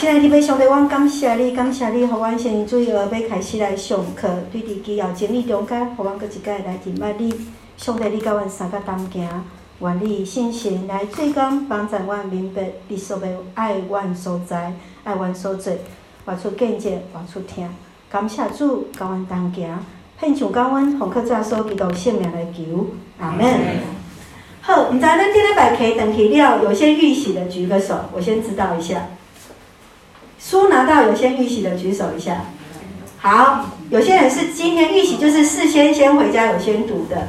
亲爱的弟兄，我感谢你，感谢你，让我先主要要开始来上课。对伫基要真理中间，让我搁一摆来敬拜你。上帝，你甲阮三个同行，愿你信心来最终帮助阮明白你所要爱阮所在，爱阮所做，活出见证，活出听。感谢主，甲阮同行，献上甲阮奉靠主所基督圣名来求，阿门。好，毋知咱顶礼拜课登去了，有些预习的举个手，我先知道一下。书拿到有先预习的举手一下。好，有些人是今天预习，就是事先先回家有先读的。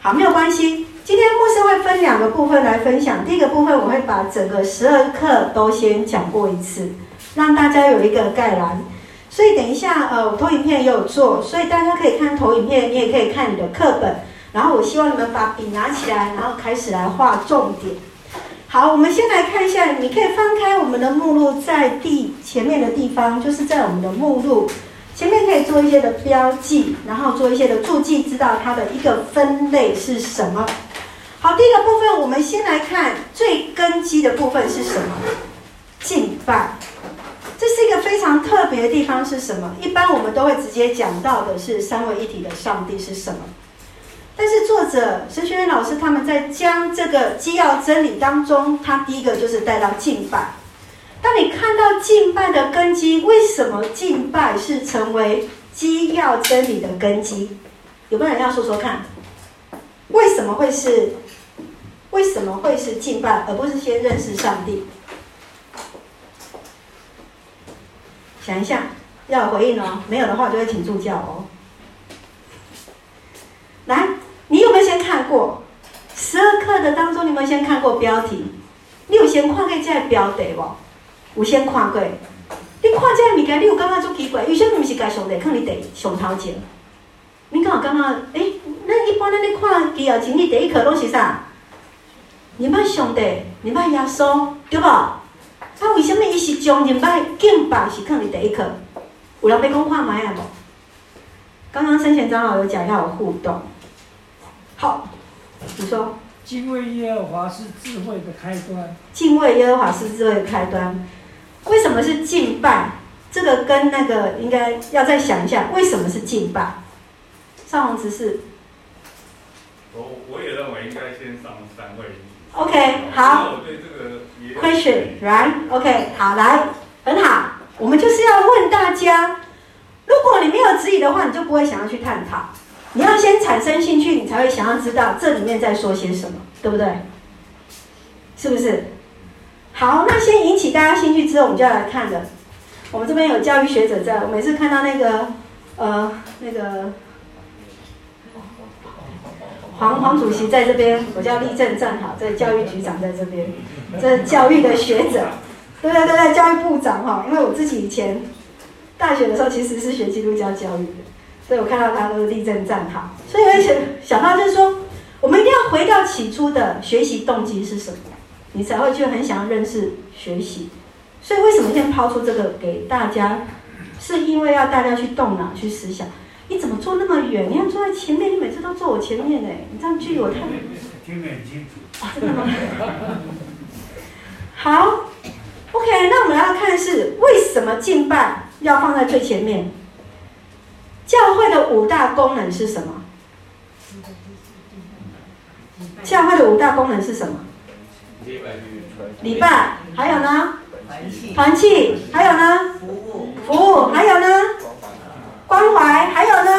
好，没有关系。今天牧师会分两个部分来分享。第一个部分我会把整个十二课都先讲过一次，让大家有一个概览。所以等一下，呃，我投影片也有做，所以大家可以看投影片，你也可以看你的课本。然后我希望你们把笔拿起来，然后开始来画重点。好，我们先来看一下，你可以翻开我们的目录，在第前面的地方，就是在我们的目录前面可以做一些的标记，然后做一些的注记，知道它的一个分类是什么。好，第一个部分，我们先来看最根基的部分是什么？敬拜。这是一个非常特别的地方是什么？一般我们都会直接讲到的是三位一体的上帝是什么？但是作者神学院老师他们在将这个基要真理当中，他第一个就是带到敬拜。当你看到敬拜的根基，为什么敬拜是成为基要真理的根基？有没有人要说说看？为什么会是？为什么会是敬拜，而不是先认识上帝？想一下，要有回应哦。没有的话，就会请助教哦。来。你有没有先看过十二课的当中？你有没有先看过标题？你有先看过这个标题无？有先看过？你看这个物件，你有感觉足奇怪？为什么不是该上帝看你第上头前？你敢有感觉？哎，咱一般咱咧看基要真理第一课拢是啥？认识上帝，认识耶稣，对不？啊，为什么伊是将认识敬拜是看你第一课？有人要讲看麦啊无？刚刚生前长老有讲要有互动。好，你说。敬畏耶和华是智慧的开端。敬畏耶和华是智慧的开端。为什么是敬拜？这个跟那个应该要再想一下，为什么是敬拜？上红执事。我我也认为应该先上三位。OK，好。我对这个 question，right？OK，好，来，很好。我们就是要问大家，如果你没有质疑的话，你就不会想要去探讨。你要先产生兴趣，你才会想要知道这里面在说些什么，对不对？是不是？好，那先引起大家兴趣之后，我们就要来看的。我们这边有教育学者在，我每次看到那个，呃，那个黄黄主席在这边，我叫立正站好，这教育局长在这边，这教育的学者，对对对对，教育部长哈，因为我自己以前大学的时候其实是学基督教教育的。所以我看到他都是立正站好，所以我想想到就是说，我们一定要回到起初的学习动机是什么，你才会去很想要认识学习。所以为什么先抛出这个给大家，是因为要大家去动脑去思想，你怎么坐那么远？你要坐在前面，你每次都坐我前面哎，你这样距离我太远。听得很清楚。真的吗？好，OK，那我们要看是为什么敬拜要放在最前面。教会的五大功能是什么？教会的五大功能是什么？礼拜，还有呢？团契，还有呢？服务，还有呢？关怀，还有呢？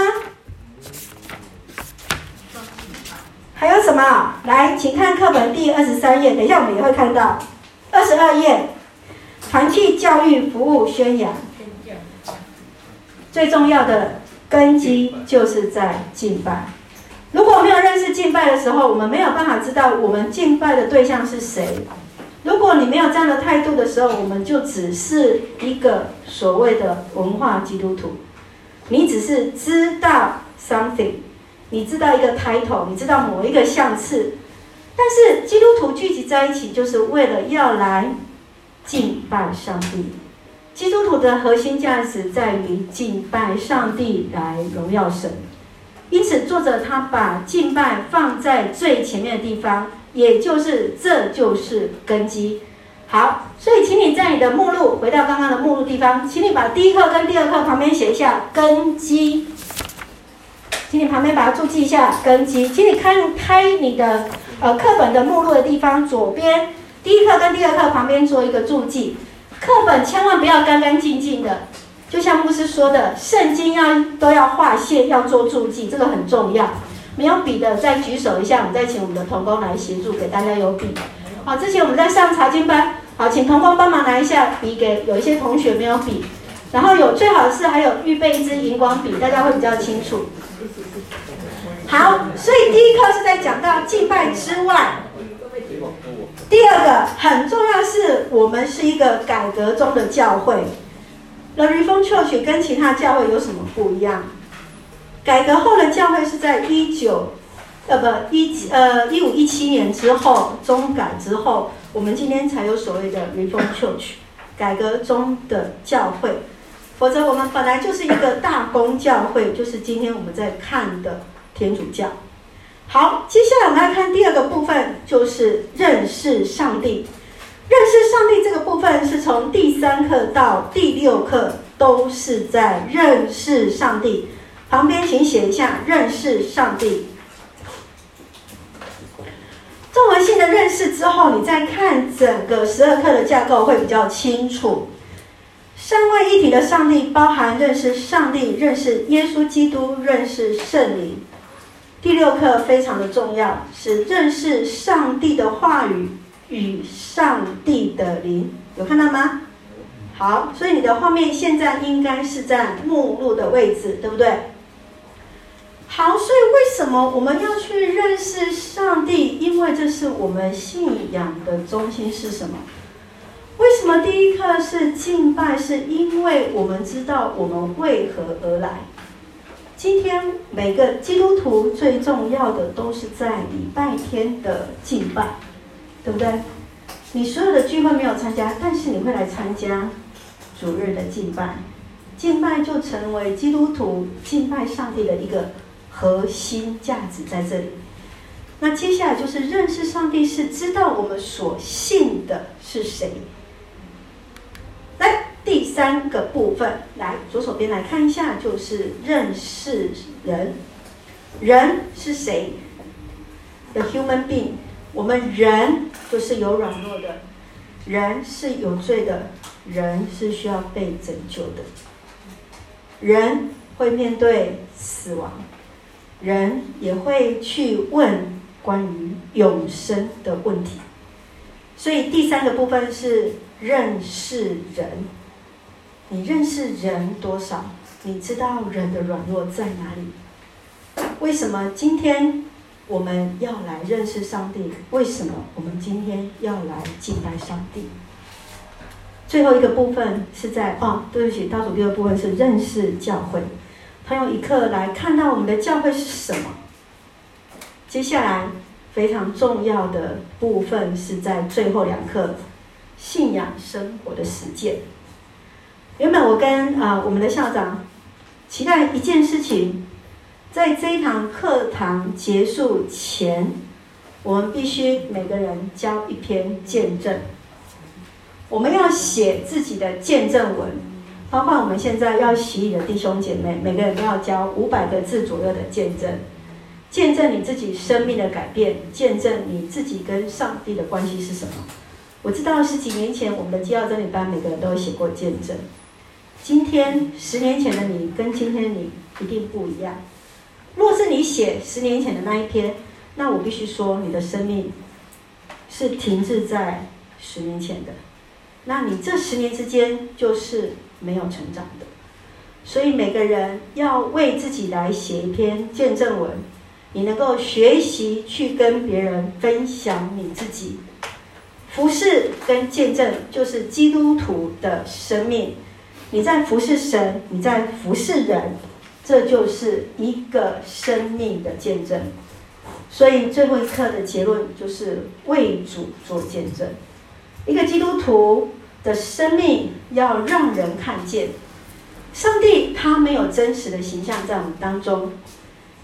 还有什么？来，请看课本第二十三页。等一下我们也会看到二十二页，团契、教育、服务、宣扬，最重要的。根基就是在敬拜。如果没有认识敬拜的时候，我们没有办法知道我们敬拜的对象是谁。如果你没有这样的态度的时候，我们就只是一个所谓的文化基督徒。你只是知道 something，你知道一个 title，你知道某一个项次，但是基督徒聚集在一起，就是为了要来敬拜上帝。基督徒的核心价值在于敬拜上帝来荣耀神，因此作者他把敬拜放在最前面的地方，也就是这就是根基。好，所以请你在你的目录回到刚刚的目录地方，请你把第一课跟第二课旁边写一下根基。请你旁边把它注记一下根基。请你看开你的呃课本的目录的地方，左边第一课跟第二课旁边做一个注记。课本千万不要干干净净的，就像牧师说的，圣经要都要划线，要做注记，这个很重要。没有笔的再举手一下，我们再请我们的童工来协助，给大家有笔。好，之前我们在上查经班，好，请童工帮忙拿一下笔，给有一些同学没有笔，然后有最好是还有预备一支荧光笔，大家会比较清楚。好，所以第一课是在讲到敬拜之外，第二个很重要是我们是一个改革中的教会。The r e f o r m Church 跟其他教会有什么不一样？改革后的教会是在一九呃不一呃一五一七年之后中改之后，我们今天才有所谓的 r e f o r m Church 改革中的教会，否则我们本来就是一个大公教会，就是今天我们在看的。天主教，好，接下来我们来看第二个部分，就是认识上帝。认识上帝这个部分是从第三课到第六课都是在认识上帝。旁边请写一下认识上帝。综合性的认识之后，你再看整个十二课的架构会比较清楚。三位一体的上帝包含认识上帝、认识耶稣基督、认识圣灵。第六课非常的重要，是认识上帝的话语与上帝的灵，有看到吗？好，所以你的画面现在应该是在目录的位置，对不对？好，所以为什么我们要去认识上帝？因为这是我们信仰的中心是什么？为什么第一课是敬拜？是因为我们知道我们为何而来。今天每个基督徒最重要的都是在礼拜天的敬拜，对不对？你所有的聚会没有参加，但是你会来参加主日的敬拜，敬拜就成为基督徒敬拜上帝的一个核心价值在这里。那接下来就是认识上帝，是知道我们所信的是谁。来。第三个部分，来左手边来看一下，就是认识人。人是谁？The human being。我们人就是有软弱的，人是有罪的，人是需要被拯救的。人会面对死亡，人也会去问关于永生的问题。所以第三个部分是认识人。你认识人多少？你知道人的软弱在哪里？为什么今天我们要来认识上帝？为什么我们今天要来敬拜上帝？最后一个部分是在哦，对不起，倒数第二部分是认识教会。他用一课来看到我们的教会是什么。接下来非常重要的部分是在最后两课，信仰生活的实践。原本我跟啊、我们的校长期待一件事情，在这一堂课堂结束前，我们必须每个人交一篇见证。我们要写自己的见证文，包括我们现在要洗礼的弟兄姐妹，每个人都要交五百个字左右的见证，见证你自己生命的改变，见证你自己跟上帝的关系是什么。我知道十几年前我们的基要真理班每个人都有写过见证。今天十年前的你跟今天的你一定不一样。若是你写十年前的那一篇，那我必须说你的生命是停滞在十年前的。那你这十年之间就是没有成长的。所以每个人要为自己来写一篇见证文，你能够学习去跟别人分享你自己。服侍跟见证就是基督徒的生命。你在服侍神，你在服侍人，这就是一个生命的见证。所以最后一课的结论就是为主做见证。一个基督徒的生命要让人看见，上帝他没有真实的形象在我们当中，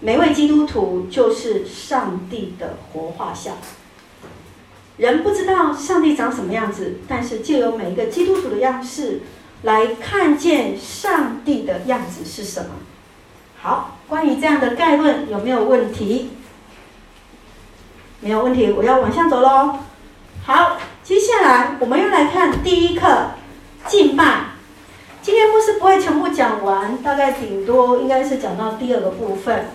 每位基督徒就是上帝的活画像。人不知道上帝长什么样子，但是借由每一个基督徒的样式来看见上帝的样子是什么。好，关于这样的概论有没有问题？没有问题，我要往下走喽。好，接下来我们又来看第一课敬拜。今天牧师不会全部讲完，大概顶多应该是讲到第二个部分。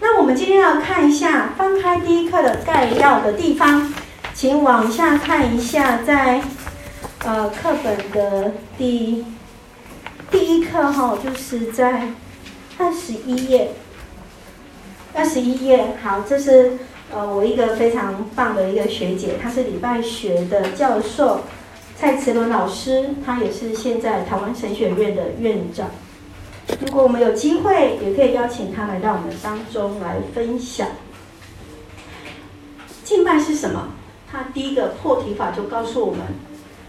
那我们今天要看一下，翻开第一课的概要的地方。请往下看一下，在呃课本的第第一课哈，就是在二十一页。二十一页，好，这是呃我一个非常棒的一个学姐，她是礼拜学的教授蔡慈伦老师，她也是现在台湾神学院的院长。如果我们有机会，也可以邀请她来到我们当中来分享。敬拜是什么？他第一个破题法就告诉我们，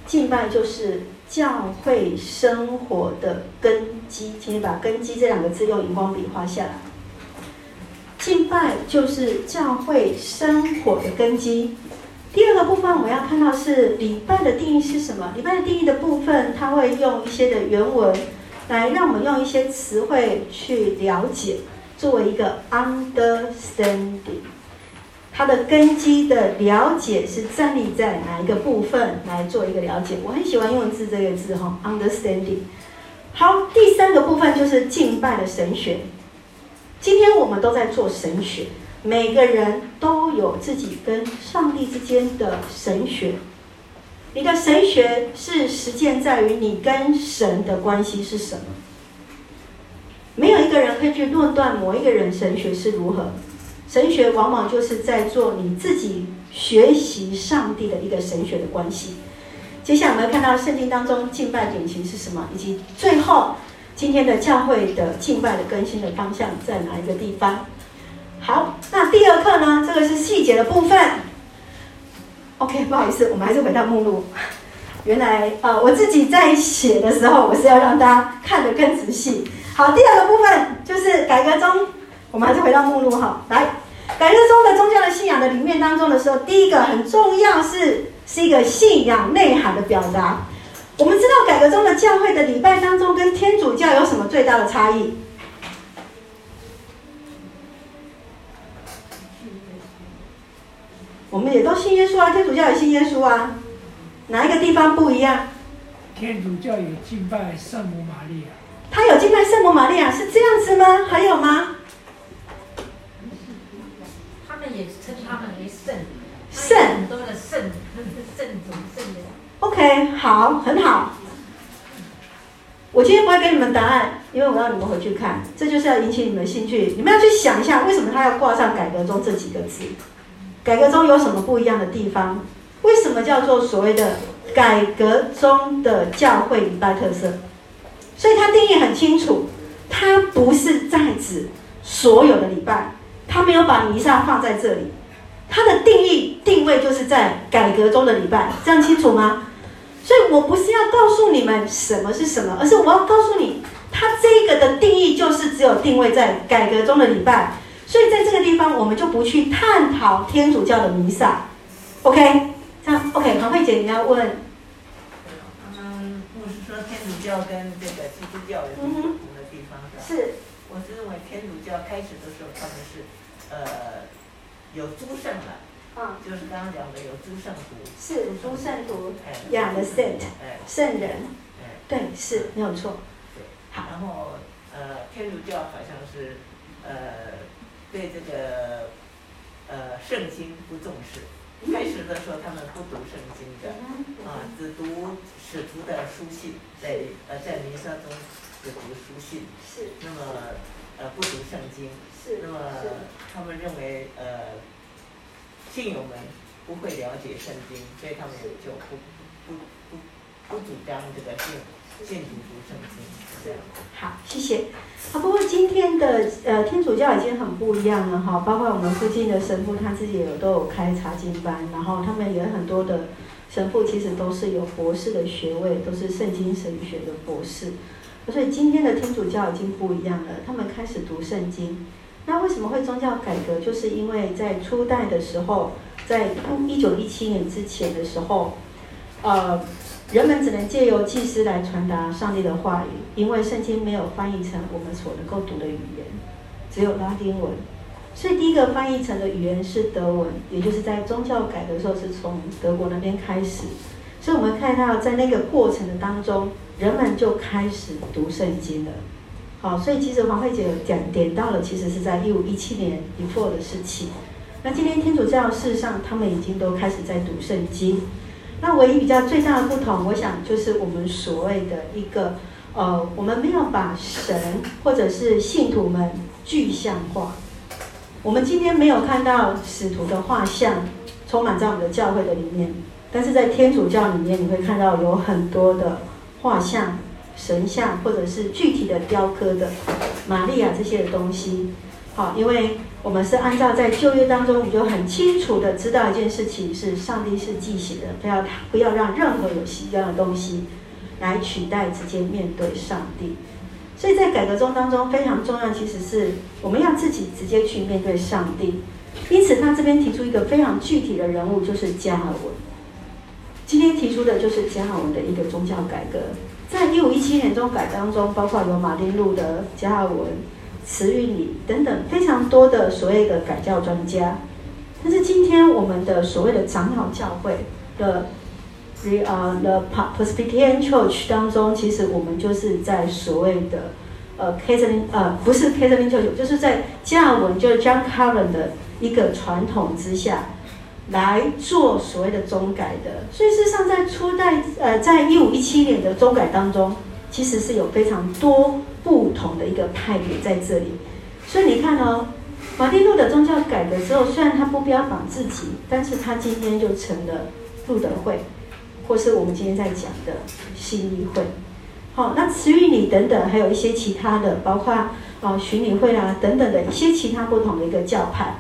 敬拜就是教会生活的根基。请你把“根基”这两个字用荧光笔画下来。敬拜就是教会生活的根基。第二个部分我们要看到是礼拜的定义是什么？礼拜的定义的部分，他会用一些的原文来让我们用一些词汇去了解，作为一个 understanding。它的根基的了解是站立在哪一个部分来做一个了解？我很喜欢用字这个字哈，understanding。好，第三个部分就是敬拜的神学。今天我们都在做神学，每个人都有自己跟上帝之间的神学。你的神学是实践在于你跟神的关系是什么？没有一个人可以去论断某一个人神学是如何。神学往往就是在做你自己学习上帝的一个神学的关系。接下来我们看到圣经当中敬拜典型是什么，以及最后今天的教会的敬拜的更新的方向在哪一个地方？好，那第二课呢？这个是细节的部分。OK，不好意思，我们还是回到目录。原来呃，我自己在写的时候，我是要让大家看得更仔细。好，第二个部分就是改革中。我们还是回到目录哈，来，改革中的宗教的信仰的里面当中的时候，第一个很重要是是一个信仰内涵的表达。我们知道改革中的教会的礼拜当中跟天主教有什么最大的差异？我们也都信耶稣啊，天主教也信耶稣啊，哪一个地方不一样？天主教有敬拜圣母玛利亚，他有敬拜圣母玛利亚，是这样子吗？还有吗？们也称他们为圣，圣多的圣，圣主圣人。OK，好，很好。我今天不会给你们答案，因为我要你们回去看，这就是要引起你们兴趣。你们要去想一下，为什么他要挂上“改革中”这几个字？改革中有什么不一样的地方？为什么叫做所谓的改革中的教会礼拜特色？所以它定义很清楚，它不是在指所有的礼拜。他没有把弥撒放在这里，他的定义定位就是在改革中的礼拜，这样清楚吗？所以我不是要告诉你们什么是什么，而是我要告诉你，他这个的定义就是只有定位在改革中的礼拜。所以在这个地方，我们就不去探讨天主教的弥撒。OK，这样 OK。黄慧姐，你要问？嗯，不是说天主教跟这个基督教有不同的地方的。是，我是认为天主教开始的时候他们是。呃，有诸圣了，嗯，就是刚刚讲的有诸圣徒，是诸圣徒，养的圣，哎，圣人，哎，对，是没有错，对，好，然后呃，天主教好像是呃，对这个呃圣经不重视，开始的时候他们不读圣经的，啊，只读使徒的书信，在呃在弥撒中只读书信，是，那么呃不读圣经。那么他们认为，呃，信友们不会了解圣经，所以他们也就不不不不主张这个信信徒读圣经。这样。好，谢谢。啊，不过今天的呃天主教已经很不一样了哈，包括我们附近的神父他自己也有都有开查经班，然后他们也很多的神父其实都是有博士的学位，都是圣经神学的博士。所以今天的天主教已经不一样了，他们开始读圣经。那为什么会宗教改革？就是因为在初代的时候，在一九一七年之前的时候，呃，人们只能借由祭司来传达上帝的话语，因为圣经没有翻译成我们所能够读的语言，只有拉丁文。所以第一个翻译成的语言是德文，也就是在宗教改革的时候是从德国那边开始。所以我们看到在那个过程的当中，人们就开始读圣经了。好，所以其实黄慧姐有点点到了，其实是在一五一七年 before 的事情。那今天天主教事实上他们已经都开始在读圣经。那唯一比较最大的不同，我想就是我们所谓的一个呃，我们没有把神或者是信徒们具象化。我们今天没有看到使徒的画像充满在我们的教会的里面，但是在天主教里面，你会看到有很多的画像、神像，或者是具体的雕刻的玛利亚这些的东西。好，因为我们是按照在旧约当中，你就很清楚的知道一件事情是上帝是忌邪的，不要不要让任何有形象的东西来取代直接面对上帝。所以在改革中当中非常重要，其实是我们要自己直接去面对上帝。因此，他这边提出一个非常具体的人物，就是加尔文。今天提出的就是加尔文的一个宗教改革。在一五一七年中改当中，包括有马丁路德、加尔文、慈运理等等非常多的所谓的改教专家。但是今天我们的所谓的长老教会的。The 呃，The Presbyterian Church 当中，其实我们就是在所谓的呃，Catherine 呃，不是 Catherine Church，就是在加尔文，就是 John Calvin 的一个传统之下来做所谓的宗改的。所以事实上，在初代呃，在一五一七年的宗改当中，其实是有非常多不同的一个派别在这里。所以你看哦，马丁路德宗教改革之后，虽然他不标榜自己，但是他今天就成了路德会。或是我们今天在讲的信义会，好，那慈运理等等，还有一些其他的，包括啊循理会啊等等的一些其他不同的一个教派。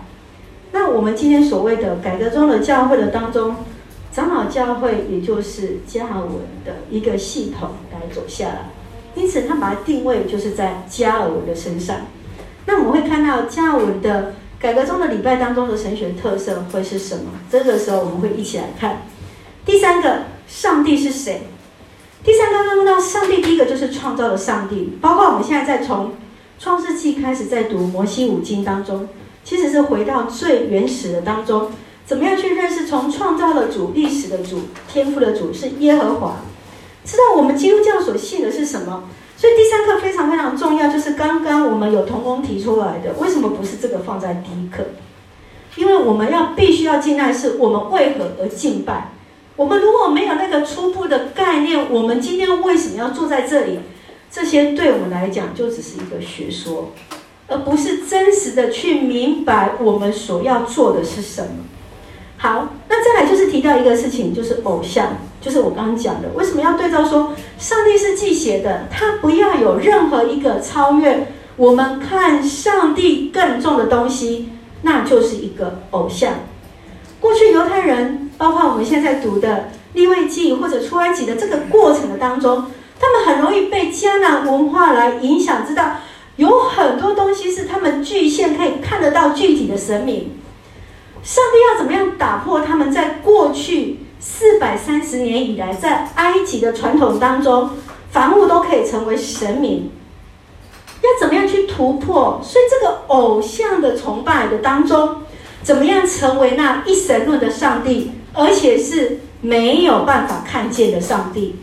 那我们今天所谓的改革中的教会的当中，长老教会也就是加尔文的一个系统来走下来，因此他把它定位就是在加尔文的身上。那我们会看到加尔文的改革中的礼拜当中的神学特色会是什么？这个时候我们会一起来看。第三个。上帝是谁？第三个看到上帝，第一个就是创造的上帝。包括我们现在在从创世纪开始在读摩西五经当中，其实是回到最原始的当中，怎么样去认识从创造的主、历史的主、天赋的主是耶和华？知道我们基督教所信的是什么？所以第三课非常非常重要，就是刚刚我们有同工提出来的，为什么不是这个放在第一课？因为我们要必须要敬爱，是我们为何而敬拜？我们如果没有那个初步的概念，我们今天为什么要坐在这里？这些对我们来讲就只是一个学说，而不是真实的去明白我们所要做的是什么。好，那再来就是提到一个事情，就是偶像，就是我刚刚讲的，为什么要对照说上帝是忌邪的？他不要有任何一个超越我们看上帝更重的东西，那就是一个偶像。过去犹太人。包括我们现在读的利未记或者出埃及的这个过程的当中，他们很容易被迦南文化来影响，知道有很多东西是他们具现可以看得到具体的神明。上帝要怎么样打破他们在过去四百三十年以来在埃及的传统当中，凡物都可以成为神明？要怎么样去突破？所以这个偶像的崇拜的当中，怎么样成为那一神论的上帝？而且是没有办法看见的上帝，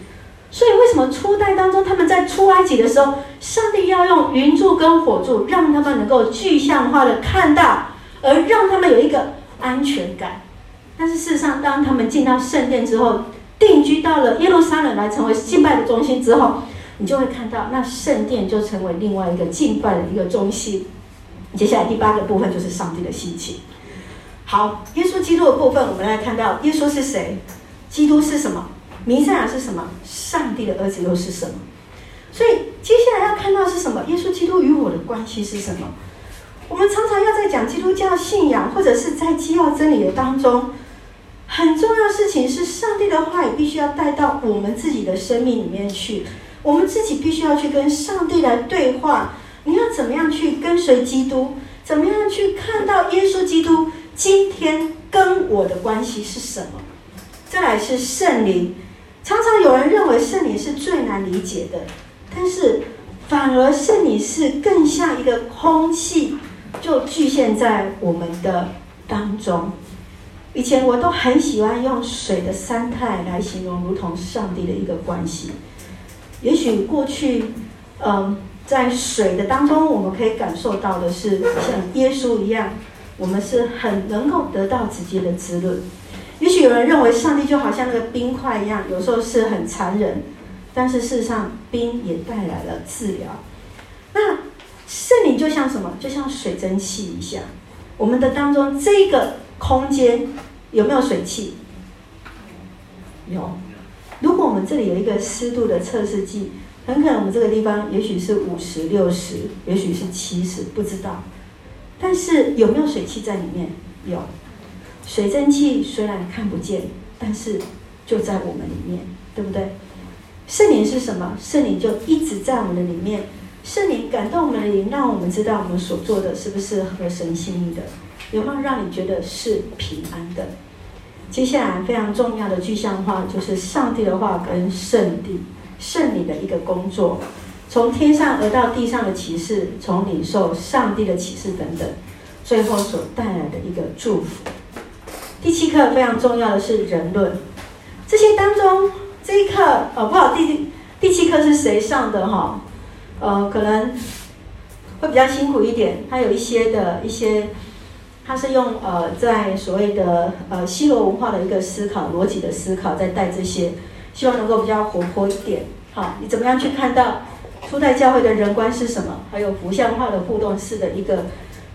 所以为什么初代当中他们在出埃及的时候，上帝要用云柱跟火柱，让他们能够具象化的看到，而让他们有一个安全感。但是事实上，当他们进到圣殿之后，定居到了耶路撒冷来成为敬拜的中心之后，你就会看到那圣殿就成为另外一个敬拜的一个中心。接下来第八个部分就是上帝的心情。好，耶稣基督的部分，我们来看到耶稣是谁？基督是什么？弥赛亚是什么？上帝的儿子又是什么？所以接下来要看到是什么？耶稣基督与我的关系是什么？我们常常要在讲基督教信仰，或者是在基要真理的当中，很重要的事情是上帝的话语必须要带到我们自己的生命里面去。我们自己必须要去跟上帝来对话。你要怎么样去跟随基督？怎么样去看到耶稣基督？今天跟我的关系是什么？再来是圣灵，常常有人认为圣灵是最难理解的，但是反而圣灵是更像一个空气，就局限在我们的当中。以前我都很喜欢用水的三态来形容，如同上帝的一个关系。也许过去，嗯，在水的当中，我们可以感受到的是像耶稣一样，我们是很能够得到直接的滋润。也许有人认为上帝就好像那个冰块一样，有时候是很残忍，但是事实上冰也带来了治疗。那圣灵就像什么？就像水蒸气一样，我们的当中这个空间。有没有水汽？有。如果我们这里有一个湿度的测试计，很可能我们这个地方也许是五十、六十，也许是七十，不知道。但是有没有水汽在里面？有。水蒸气虽然看不见，但是就在我们里面，对不对？圣灵是什么？圣灵就一直在我们的里面。圣灵感动我们的灵，让我们知道我们所做的是不是合神心意的，有没有让你觉得是平安的？接下来非常重要的具象化，就是上帝的话跟圣灵、圣灵的一个工作，从天上而到地上的启示，从领受上帝的启示等等，最后所带来的一个祝福。第七课非常重要的是人论，这些当中这一课哦，不好，第第七课是谁上的哈？呃，可能会比较辛苦一点，它有一些的一些。他是用呃，在所谓的呃西罗文化的一个思考逻辑的思考，在带这些，希望能够比较活泼一点。好，你怎么样去看到初代教会的人观是什么？还有符像化的互动式的一个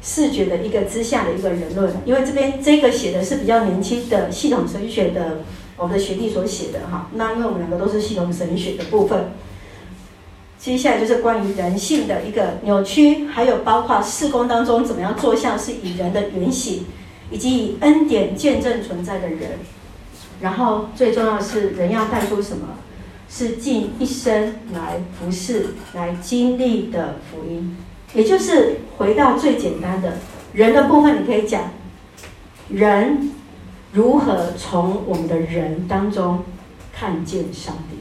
视觉的一个之下的一个人论。因为这边这个写的是比较年轻的系统神学的我们的学弟所写的哈。那因为我们两个都是系统神学的部分。接下来就是关于人性的一个扭曲，还有包括事工当中怎么样做像是以人的原型，以及以恩典见证存在的人。然后最重要的是人要带出什么？是尽一生来服侍、来经历的福音。也就是回到最简单的人的部分，你可以讲人如何从我们的人当中看见上帝。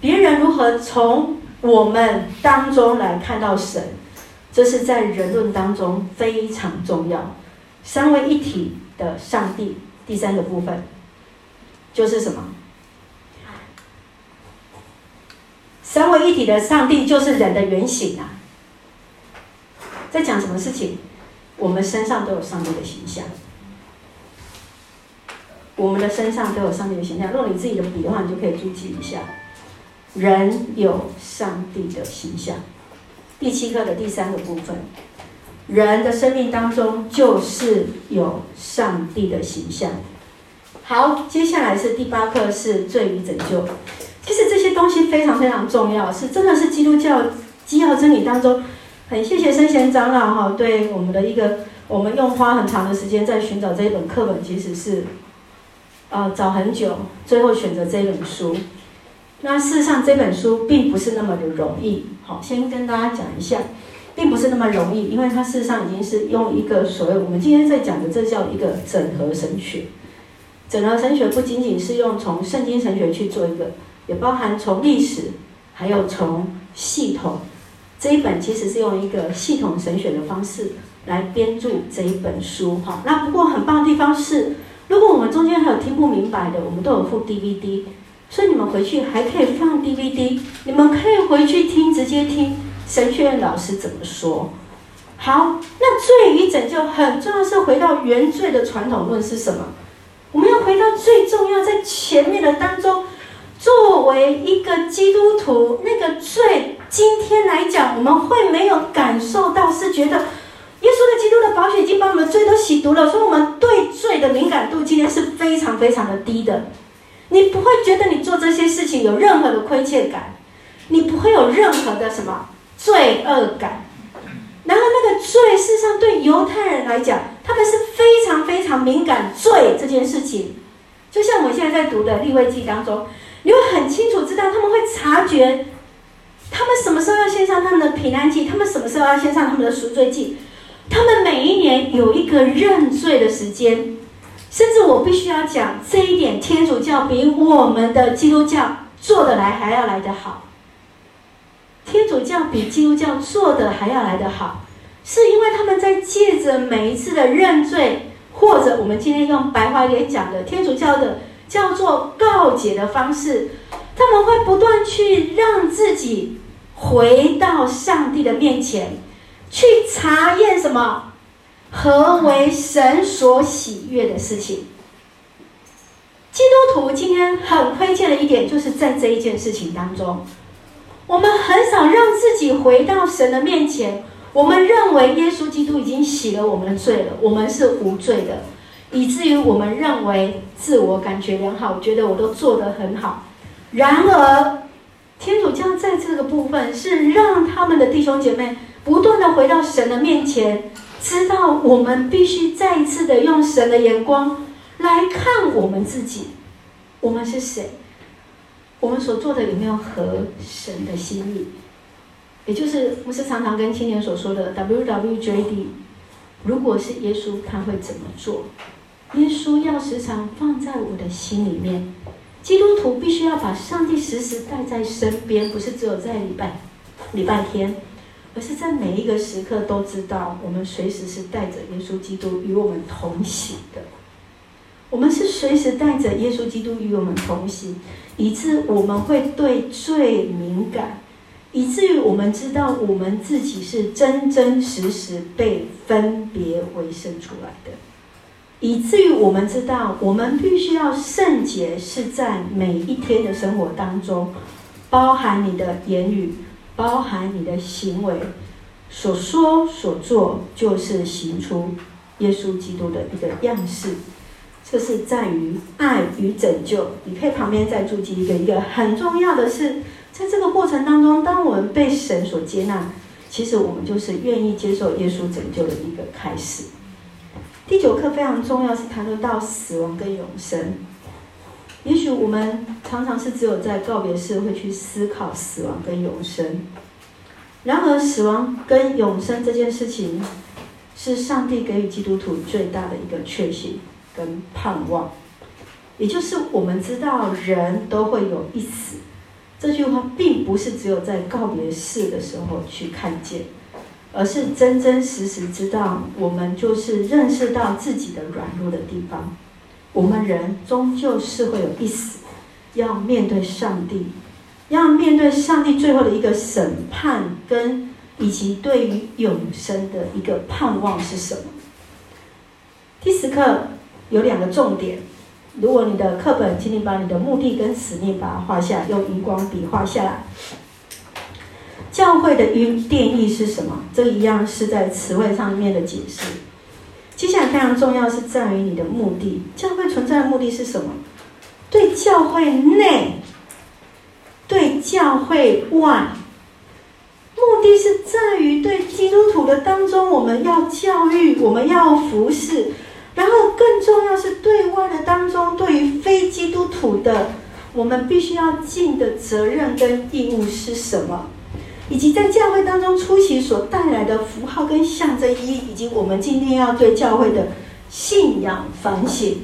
别人如何从我们当中来看到神，这是在人论当中非常重要。三位一体的上帝，第三个部分就是什么？三位一体的上帝就是人的原型啊！在讲什么事情？我们身上都有上帝的形象，我们的身上都有上帝的形象。如果你自己的笔的话，你就可以注记一下。人有上帝的形象，第七课的第三个部分，人的生命当中就是有上帝的形象。好，接下来是第八课，是罪与拯救。其实这些东西非常非常重要，是真的是基督教基要真理当中。很谢谢圣贤长老哈，对我们的一个，我们用花很长的时间在寻找这一本课本，其实是，呃，找很久，最后选择这本书。那事实上这本书并不是那么的容易，好，先跟大家讲一下，并不是那么容易，因为它事实上已经是用一个所谓我们今天在讲的，这叫一个整合神学。整合神学不仅仅是用从圣经神学去做一个，也包含从历史，还有从系统。这一本其实是用一个系统神学的方式来编著这一本书，哈。那不过很棒的地方是，如果我们中间还有听不明白的，我们都有附 DVD。所以你们回去还可以放 DVD，你们可以回去听，直接听神学院老师怎么说。好，那罪与拯救很重要，是回到原罪的传统论是什么？我们要回到最重要，在前面的当中，作为一个基督徒，那个罪，今天来讲，我们会没有感受到，是觉得耶稣的基督的宝血已经把我们的罪都洗毒了，所以我们对罪的敏感度今天是非常非常的低的。你不会觉得你做这些事情有任何的亏欠感，你不会有任何的什么罪恶感。然后那个罪，事实上对犹太人来讲，他们是非常非常敏感罪这件事情。就像我们现在在读的利未记当中，你会很清楚知道他们会察觉，他们什么时候要献上他们的平安祭，他们什么时候要献上他们的赎罪祭。他们每一年有一个认罪的时间，甚至我必须要讲这一点，天主教比我们的基督教做得来还要来得好。天主教比基督教做得还要来得好，是因为他们在借着每一次的认罪，或者我们今天用白话一点讲的，天主教的叫做告解的方式，他们会不断去让自己回到上帝的面前。去查验什么？何为神所喜悦的事情？基督徒今天很亏欠的一点，就是在这一件事情当中，我们很少让自己回到神的面前。我们认为耶稣基督已经洗了我们的罪了，我们是无罪的，以至于我们认为自我感觉良好，觉得我都做得很好。然而，天主教在这个部分是让他们的弟兄姐妹。不断的回到神的面前，知道我们必须再一次的用神的眼光来看我们自己，我们是谁？我们所做的有没有合神的心意？也就是牧师常常跟青年所说的 WWJD，如果是耶稣，他会怎么做？耶稣要时常放在我的心里面。基督徒必须要把上帝时时带在身边，不是只有在礼拜礼拜天。而是在每一个时刻都知道，我们随时是带着耶稣基督与我们同行的。我们是随时带着耶稣基督与我们同行，以致我们会对罪敏感，以至于我们知道我们自己是真真实实被分别为圣出来的，以至于我们知道我们必须要圣洁，是在每一天的生活当中，包含你的言语。包含你的行为，所说所做，就是行出耶稣基督的一个样式。这是在于爱与拯救。你可以旁边再注记一个，一个很重要的是，在这个过程当中，当我们被神所接纳，其实我们就是愿意接受耶稣拯救的一个开始。第九课非常重要，是谈论到死亡跟永生。也许我们常常是只有在告别式会去思考死亡跟永生，然而死亡跟永生这件事情，是上帝给予基督徒最大的一个确信跟盼望。也就是我们知道人都会有一死，这句话并不是只有在告别式的时候去看见，而是真真实实知道我们就是认识到自己的软弱的地方。我们人终究是会有一死，要面对上帝，要面对上帝最后的一个审判，跟以及对于永生的一个盼望是什么？第十课有两个重点，如果你的课本，请你把你的目的跟使命把它画下，用荧光笔画下来。教会的音定义是什么？这一样是在词汇上面的解释。接下来非常重要是在于你的目的，教会存在的目的是什么？对教会内，对教会外，目的是在于对基督徒的当中，我们要教育，我们要服侍，然后更重要是对外的当中，对于非基督徒的，我们必须要尽的责任跟义务是什么？以及在教会当中出席所带来的符号跟象征意义，以及我们今天要对教会的信仰反省。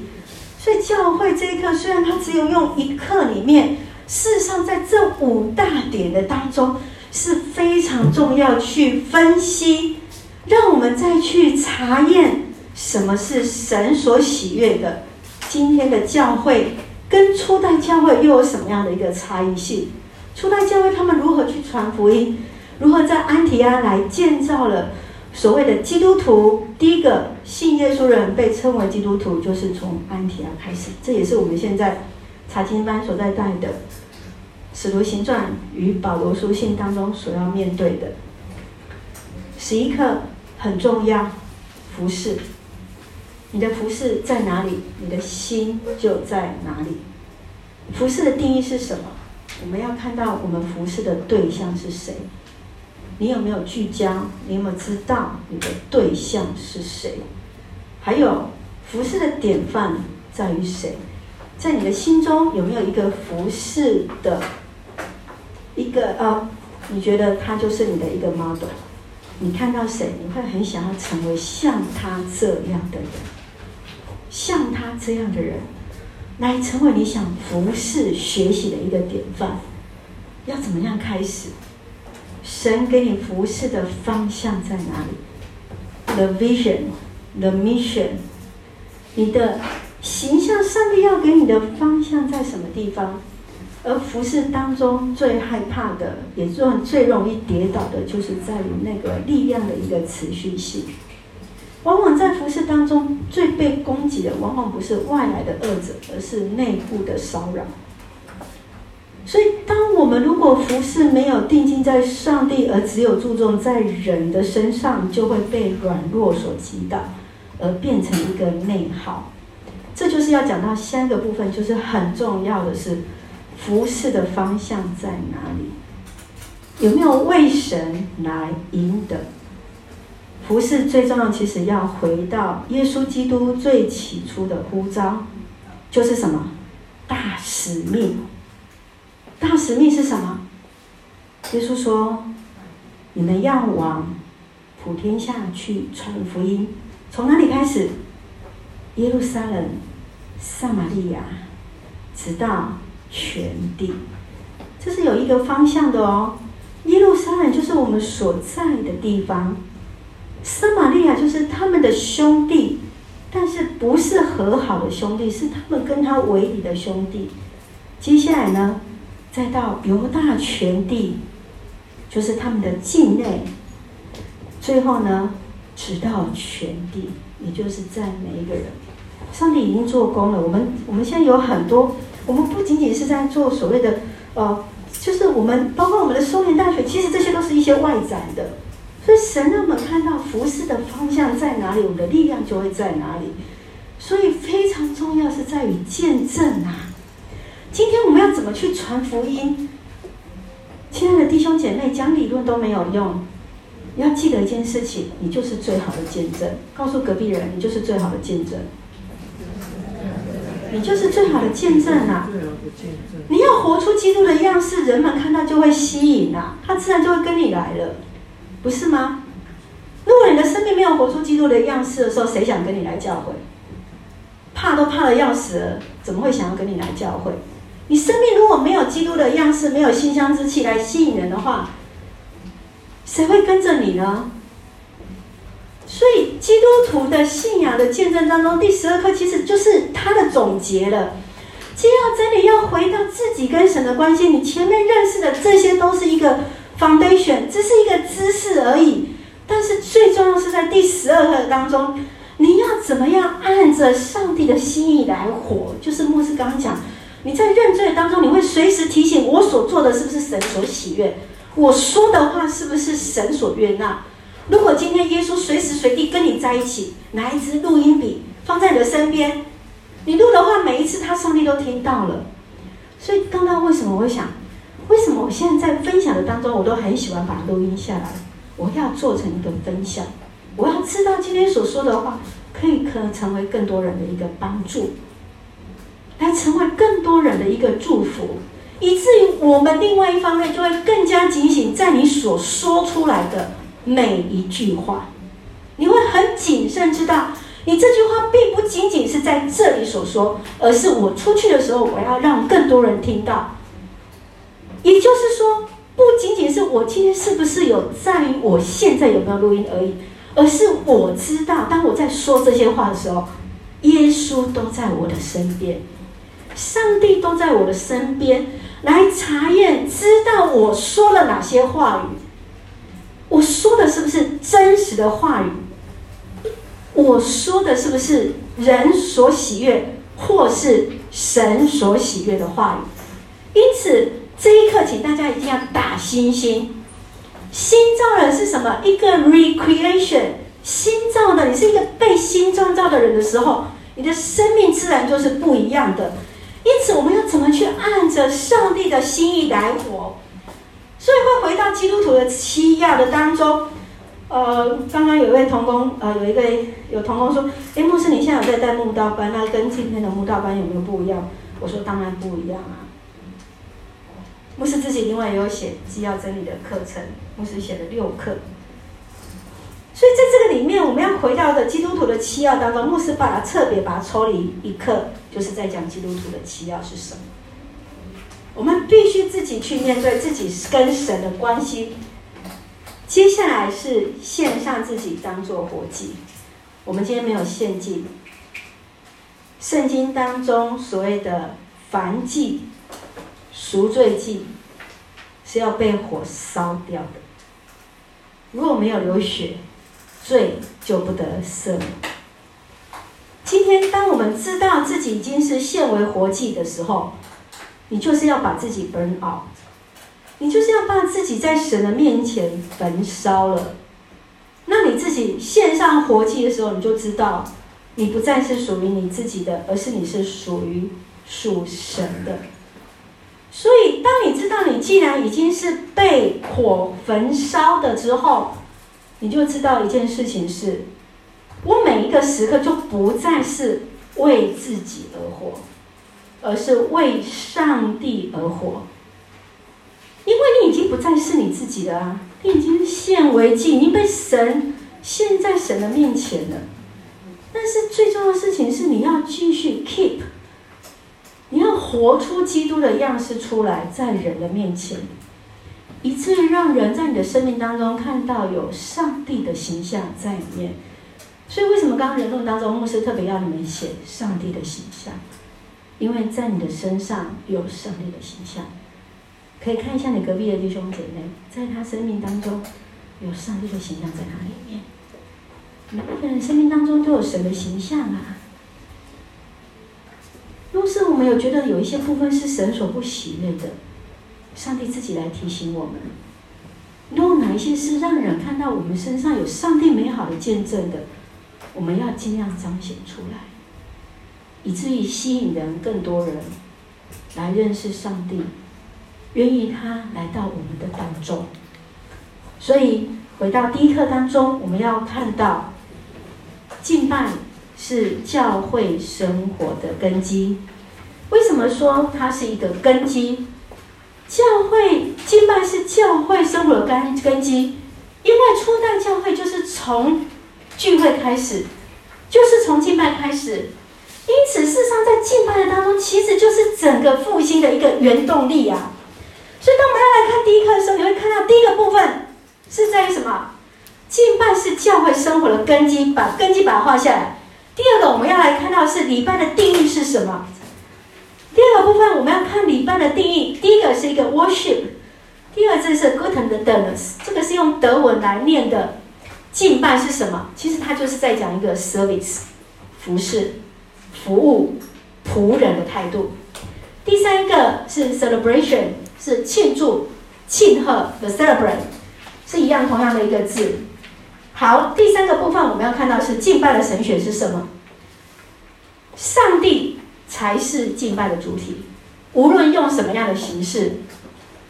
所以教会这一课虽然它只有用一课里面，事实上在这五大点的当中是非常重要去分析，让我们再去查验什么是神所喜悦的。今天的教会跟初代教会又有什么样的一个差异性？初代教会他们如何去传福音？如何在安提阿来建造了所谓的基督徒？第一个信耶稣人被称为基督徒，就是从安提阿开始。这也是我们现在查经班所在带的《使徒行传》与保罗书信当中所要面对的。十一课很重要，服饰。你的服饰在哪里，你的心就在哪里。服饰的定义是什么？我们要看到我们服侍的对象是谁？你有没有聚焦？你有没有知道你的对象是谁？还有服侍的典范在于谁？在你的心中有没有一个服侍的一个啊？你觉得他就是你的一个 model？你看到谁，你会很想要成为像他这样的人，像他这样的人，来成为你想服侍学习的一个典范。要怎么样开始？神给你服侍的方向在哪里？The vision, the mission，你的形象，上帝要给你的方向在什么地方？而服侍当中最害怕的，也最最容易跌倒的，就是在于那个力量的一个持续性。往往在服侍当中最被攻击的，往往不是外来的恶者，而是内部的骚扰。所以，当我们如果服侍没有定睛在上帝，而只有注重在人的身上，就会被软弱所击倒，而变成一个内耗。这就是要讲到三个部分，就是很重要的是。服侍的方向在哪里？有没有为神来赢得？服侍最重要，其实要回到耶稣基督最起初的呼召，就是什么？大使命。大使命是什么？耶稣说：“你们要往普天下去传福音，从哪里开始？耶路撒冷、撒玛利亚，直到。”全地，这是有一个方向的哦。耶路撒冷就是我们所在的地方，撒玛利亚就是他们的兄弟，但是不是和好的兄弟，是他们跟他为敌的兄弟。接下来呢，再到犹大全地，就是他们的境内。最后呢，直到全地，也就是在每一个人。上帝已经做工了，我们我们现在有很多。我们不仅仅是在做所谓的，呃，就是我们包括我们的松联大学，其实这些都是一些外展的。所以神让我们看到服事的方向在哪里，我们的力量就会在哪里。所以非常重要是在于见证啊。今天我们要怎么去传福音？亲爱的弟兄姐妹，讲理论都没有用，要记得一件事情，你就是最好的见证。告诉隔壁人，你就是最好的见证。你就是最好的见证啊！你要活出基督的样式，人们看到就会吸引啊，他自然就会跟你来了，不是吗？如果你的生命没有活出基督的样式的时候，谁想跟你来教会？怕都怕得要死，怎么会想要跟你来教会？你生命如果没有基督的样式，没有馨香之气来吸引人的话，谁会跟着你呢？所以，基督徒的信仰的见证当中，第十二课其实就是他的总结了。既要真理，要回到自己跟神的关系。你前面认识的这些都是一个 foundation，这是一个知识而已。但是最重要是在第十二课当中，你要怎么样按着上帝的心意来活？就是牧师刚刚讲，你在认罪当中，你会随时提醒我所做的是不是神所喜悦，我说的话是不是神所悦纳。如果今天耶稣随时随地跟你在一起，拿一支录音笔放在你的身边，你录的话，每一次他上帝都听到了。所以刚刚为什么我会想，为什么我现在在分享的当中，我都很喜欢把录音下来，我要做成一个分享，我要知道今天所说的话，可以可能成为更多人的一个帮助，来成为更多人的一个祝福，以至于我们另外一方面就会更加警醒，在你所说出来的。每一句话，你会很谨慎，知道你这句话并不仅仅是在这里所说，而是我出去的时候，我要让更多人听到。也就是说，不仅仅是我今天是不是有在于我现在有没有录音而已，而是我知道，当我在说这些话的时候，耶稣都在我的身边，上帝都在我的身边，来查验，知道我说了哪些话语。我说的是不是真实的话语？我说的是不是人所喜悦，或是神所喜悦的话语？因此，这一刻，请大家一定要打星星。新造人是什么？一个 recreation，新造的，你是一个被新创造的人的时候，你的生命自然就是不一样的。因此，我们要怎么去按着上帝的心意来活？所以会回到基督徒的七要的当中，呃，刚刚有一位同工，呃，有一个有同工说，哎，牧师，你现在有在带慕道班，那跟今天的慕道班有没有不一样？我说当然不一样啊。牧师自己另外也有写基要真理的课程，牧师写了六课，所以在这个里面，我们要回到的基督徒的七要当中，牧师把它特别把它抽离一课，就是在讲基督徒的七要是什么。我们必须自己去面对自己跟神的关系。接下来是献上自己当做活祭。我们今天没有献祭。圣经当中所谓的燔祭、赎罪祭，是要被火烧掉的。如果没有流血，罪就不得赦免。今天，当我们知道自己已经是献为活祭的时候，你就是要把自己 burn out，你就是要把自己在神的面前焚烧了。那你自己献上活祭的时候，你就知道，你不再是属于你自己的，而是你是属于属神的。所以，当你知道你既然已经是被火焚烧的之后，你就知道一件事情是：我每一个时刻就不再是为自己而活。而是为上帝而活，因为你已经不再是你自己了啊！你已经献为祭，你被神献在神的面前了。但是最重要的事情是，你要继续 keep，你要活出基督的样式出来，在人的面前，以至于让人在你的生命当中看到有上帝的形象在里面。所以，为什么刚刚人论当中牧师特别要你们写上帝的形象？因为在你的身上有上帝的形象，可以看一下你隔壁的弟兄姐妹，在他生命当中有上帝的形象在他里面。每个人生命当中都有神的形象啊。有没有觉得有一些部分是神所不喜悦的，上帝自己来提醒我们。若哪一些是让人看到我们身上有上帝美好的见证的，我们要尽量彰显出来。以至于吸引人更多人来认识上帝，愿意他来到我们的当中。所以回到第一课当中，我们要看到敬拜是教会生活的根基。为什么说它是一个根基？教会敬拜是教会生活的根根基，因为初代教会就是从聚会开始，就是从敬拜开始。因此，事实上，在敬拜的当中，其实就是整个复兴的一个原动力啊。所以，当我们要来看第一课的时候，你会看到第一个部分是在于什么？敬拜是教会生活的根基，把根基把它画下来。第二个，我们要来看到是礼拜的定义是什么？第二个部分，我们要看礼拜的定义。第一个是一个 worship，第二字是 Gottesdienst，这个是用德文来念的。敬拜是什么？其实它就是在讲一个 service，服侍。服务仆人的态度。第三个是 celebration，是庆祝、庆贺 The celebrate，是一样同样的一个字。好，第三个部分我们要看到是敬拜的神学是什么？上帝才是敬拜的主体，无论用什么样的形式，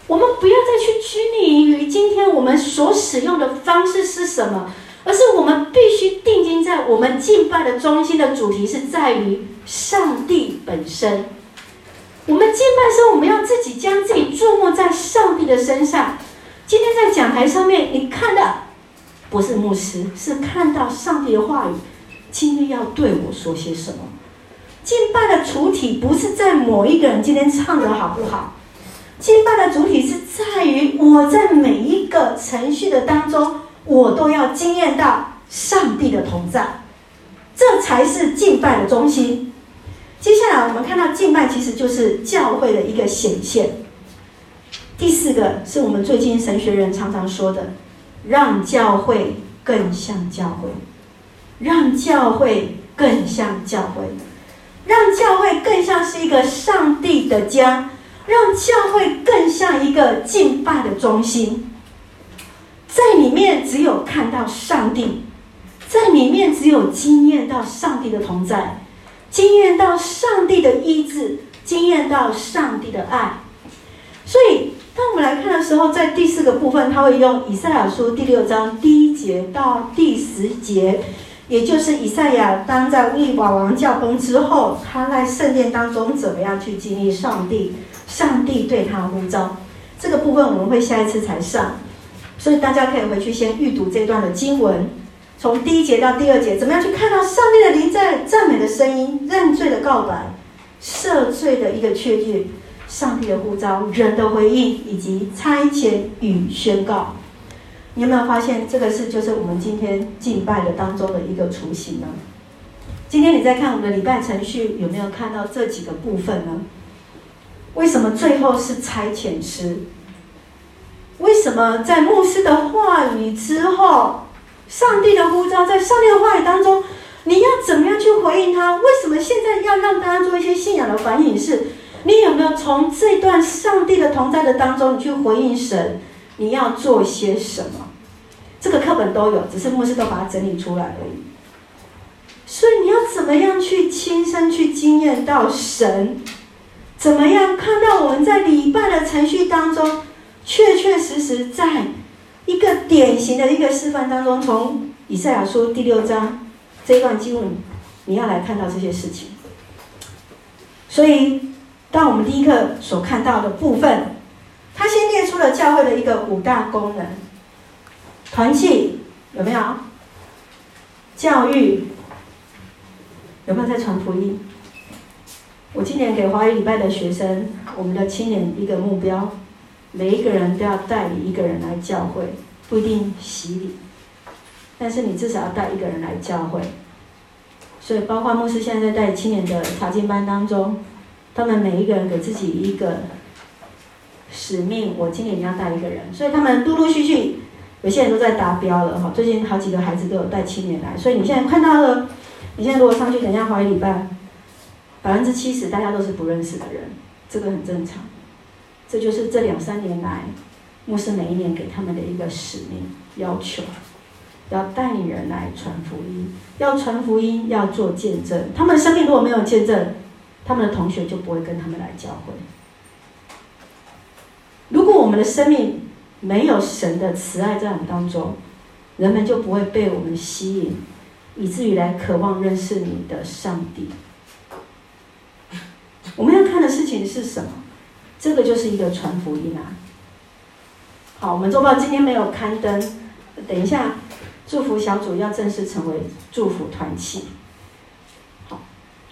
我们不要再去拘泥于今天我们所使用的方式是什么。而是我们必须定睛在我们敬拜的中心的主题是在于上帝本身。我们敬拜时，我们要自己将自己注目在上帝的身上。今天在讲台上面，你看的不是牧师，是看到上帝的话语。今天要对我说些什么？敬拜的主体不是在某一个人今天唱得好不好，敬拜的主体是在于我在每一个程序的当中。我都要经验到上帝的同在，这才是敬拜的中心。接下来我们看到敬拜其实就是教会的一个显现。第四个是我们最近神学人常常说的，让教会更像教会，让教会更像教会，让教会更像是一个上帝的家，让教会更像一个敬拜的中心。在里面只有看到上帝，在里面只有经验到上帝的同在，经验到上帝的医治，经验到上帝的爱。所以，当我们来看的时候，在第四个部分，他会用以赛亚书第六章第一节到第十节，也就是以赛亚当在乌利瓦王驾崩之后，他在圣殿当中怎么样去经历上帝，上帝对他呼召。这个部分我们会下一次才上。所以大家可以回去先预读这段的经文。从第一节到第二节，怎么样去看到上帝的临在、赞美的声音、认罪的告白、赦罪的一个确据、上帝的呼召、人的回应以及差遣与宣告。你有没有发现，这个是就是我们今天敬拜的当中的一个雏形呢？今天你在看我们的礼拜程序，有没有看到这几个部分呢？为什么最后是差遣师？为什么在牧师的话语之后，上帝的呼召，在上帝的话语当中，你要怎么样去回应他？为什么现在要让大家做一些信仰的反应？是，你有没有从这段上帝的同在的当中，你去回应神？你要做些什么？这个课本都有，只是牧师都把它整理出来而已。所以你要怎么样去亲身去经验到神？怎么样看到我们在礼拜的程序当中，确确实实在一个典型的一个示范当中，从以赛亚书第六章这一段经文，你要来看到这些事情。所以，当我们第一课所看到的部分，他先列出了教会的一个五大功能：团契有没有？教育有没有在传福音？我今年给华语礼拜的学生，我们的青年一个目标，每一个人都要带领一个人来教会，不一定洗礼，但是你至少要带一个人来教会。所以，包括牧师现在在带青年的查经班当中，他们每一个人给自己一个使命，我今年要带一个人，所以他们陆陆续续，有些人都在达标了哈。最近好几个孩子都有带青年来，所以你现在看到了，你现在如果上去等一下华语礼拜。百分之七十大家都是不认识的人，这个很正常。这就是这两三年来，牧师每一年给他们的一个使命要求，要带领人来传福音，要传福音，要做见证。他们的生命如果没有见证，他们的同学就不会跟他们来教会。如果我们的生命没有神的慈爱在我们当中，人们就不会被我们吸引，以至于来渴望认识你的上帝。我们要看的事情是什么？这个就是一个传福音啊。好，我们周报今天没有刊登，等一下祝福小组要正式成为祝福团契。好，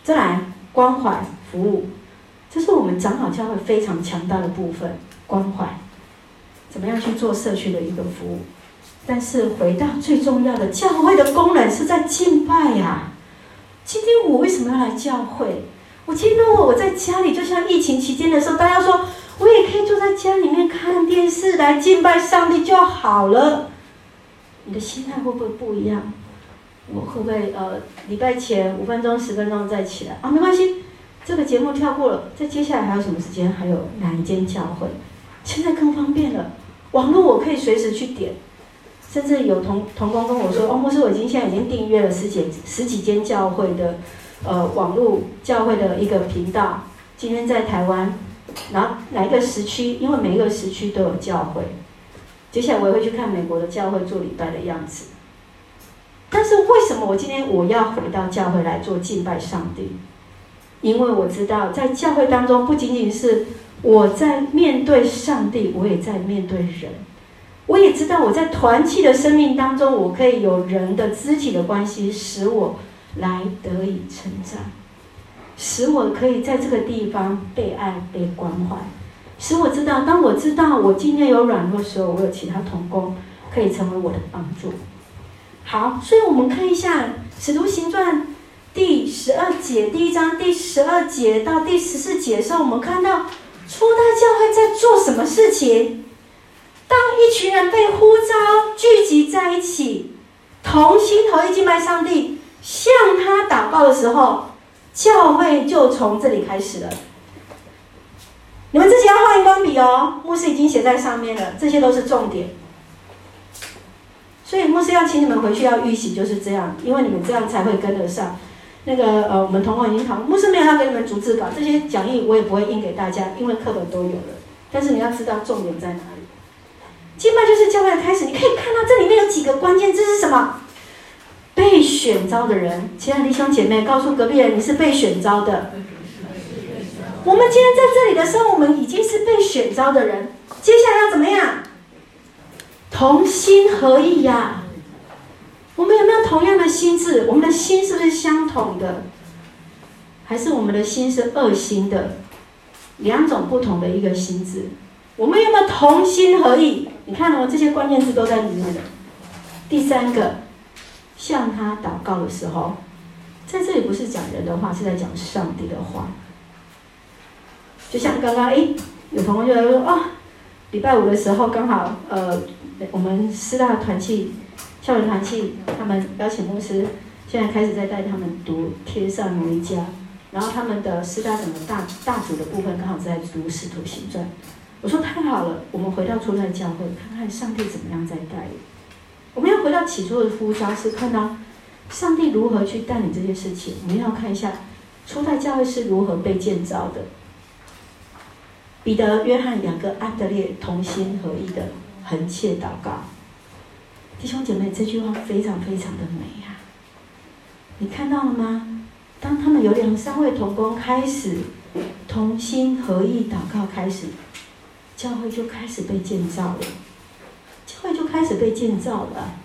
再来关怀服务，这是我们长老教会非常强大的部分。关怀，怎么样去做社区的一个服务？但是回到最重要的，教会的功能是在敬拜呀、今天我为什么要来教会？我今天我我在家里，就像疫情期间的时候，大家说我也可以坐在家里面看电视来敬拜上帝就好了。你的心态会不会不一样？我会不会呃礼拜前五分钟十分钟再起来啊？没关系，这个节目跳过了。在接下来还有什么时间？还有哪一间教会？现在更方便了，网络我可以随时去点，甚至有同同工跟我说，哦，牧师，我已经现在已经订阅了十几十几间教会的。呃，网络教会的一个频道，今天在台湾，然后哪一个时区？因为每一个时区都有教会。接下来我也会去看美国的教会做礼拜的样子。但是为什么我今天我要回到教会来做敬拜上帝？因为我知道在教会当中，不仅仅是我在面对上帝，我也在面对人。我也知道我在团契的生命当中，我可以有人的肢体的关系，使我。来得以成长，使我可以在这个地方被爱、被关怀，使我知道，当我知道我今天有软弱的时候，我有其他同工可以成为我的帮助。好，所以我们看一下《使徒行传》第十二节，第一章第十二节到第十四节的时候，我们看到初代教会在做什么事情？当一群人被呼召聚集在一起，同心合意敬拜上帝。向他祷告的时候，教会就从这里开始了。你们自己要画荧光笔哦，牧师已经写在上面了，这些都是重点。所以牧师要请你们回去要预习，就是这样，因为你们这样才会跟得上。那个呃，我们同工已经讨论，牧师没有要给你们逐字稿，这些讲义我也不会印给大家，因为课本都有了。但是你要知道重点在哪里。敬拜就是教会的开始，你可以看到这里面有几个关键字是什么？被选召的人，亲爱的弟兄姐妹，告诉隔壁人，你是被选召的。我们今天在这里的时候，我们已经是被选召的人。接下来要怎么样？同心合意呀、我们有没有同样的心智？我们的心是不是相同的？还是我们的心是二心的？两种不同的一个心智。我们有没有同心合意？你看哦，这些关键字都在里面的。第三个，向他祷告的时候，在这里不是讲人的话，是在讲上帝的话。就像刚刚，哎，有同学就来说哦，礼拜五的时候刚好，呃，我们师大团契。校园团契，他们邀请牧师，现在开始在带他们读《帖撒罗尼迦》，然后他们的师大整个大大组的部分刚好在读《使徒行传》。我说太好了，我们回到初代教会，看看上帝怎么样在带领。我们要回到起初的呼召，是看到上帝如何去带领这些事情。我们要看一下初代教会是如何被建造的。彼得、约翰、雅各、安德烈同心合意的恒切祷告。弟兄姐妹，这句话非常非常的美呀！你看到了吗？当他们有两三位同工开始同心合意祷告，开始教会就开始被建造了，教会就开始被建造了。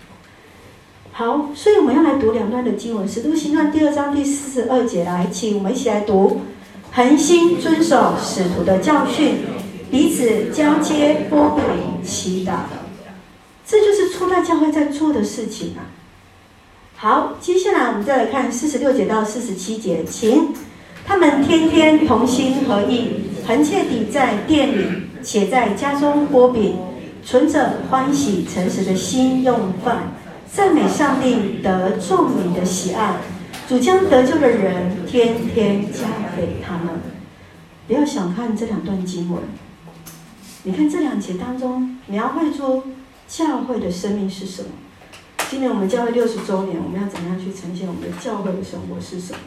好，所以我们要来读两段的经文，《使徒行传》第二章第四十二节，来，请我们一起来读：恒心遵守使徒的教训，彼此交接，拨饼，祈祷。这就是初代教会在做的事情啊！好，接下来我们再来看四十六节到四十七节，请他们天天同心合意，恒切地在殿里，且在家中擘饼，存着欢喜诚实的心用饭，赞美上帝得众民的喜爱。主将得救的人天天加给他们。不要小看这两段经文，你看这两节当中描绘出。教会的生命是什么？今年我们教会六十周年，我们要怎样去呈现我们的教会的生活是什么？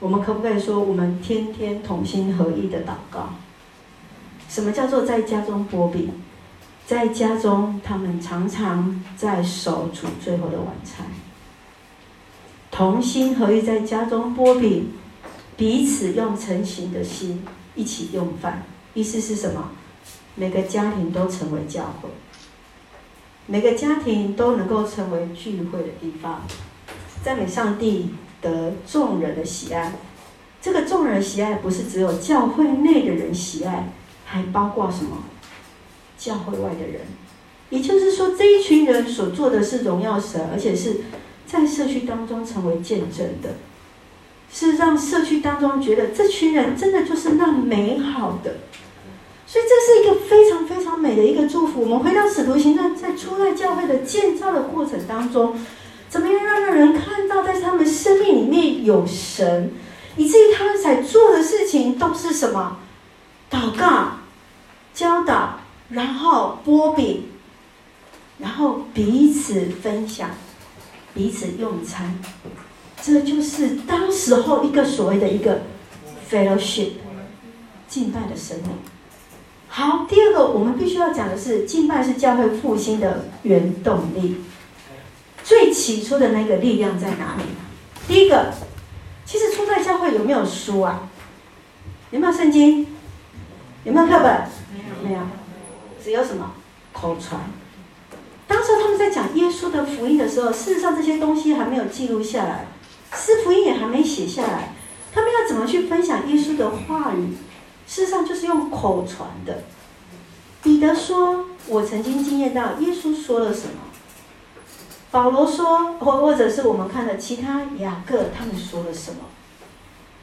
我们可不可以说，我们天天同心合意的祷告？什么叫做在家中擘饼？在家中，他们常常在守主最后的晚餐。同心合意在家中擘饼，彼此用诚心的心一起用饭。意思是什么？每个家庭都成为教会。每个家庭都能够成为聚会的地方，赞美上帝得众人的喜爱。这个众人的喜爱不是只有教会内的人喜爱，还包括什么？教会外的人。也就是说，这一群人所做的是荣耀神，而且是在社区当中成为见证的，是让社区当中觉得这群人真的就是那美好的。所以这是一个非常非常美的一个祝福。我们回到使徒行传，在初代教会的建造的过程当中，怎么样让让人看到在他们生命里面有神，以至于他们在做的事情都是什么？祷告、教导，然后波饼，然后彼此分享、彼此用餐。这就是当时候一个所谓的一个 fellowship 敬拜的生命。好，第二个我们必须要讲的是，敬拜是教会复兴的原动力。最起初的那个力量在哪里？第一个，其实初代教会有没有书啊？有没有圣经？有没有课本？没有，没有，只有什么口传。当时他们在讲耶稣的福音的时候，事实上这些东西还没有记录下来，诗福音也还没写下来，他们要怎么去分享耶稣的话语？事实上就是用口传的。彼得说：“我曾经经验到耶稣说了什么。”保罗说，或或者是我们看的其他雅各他们说了什么。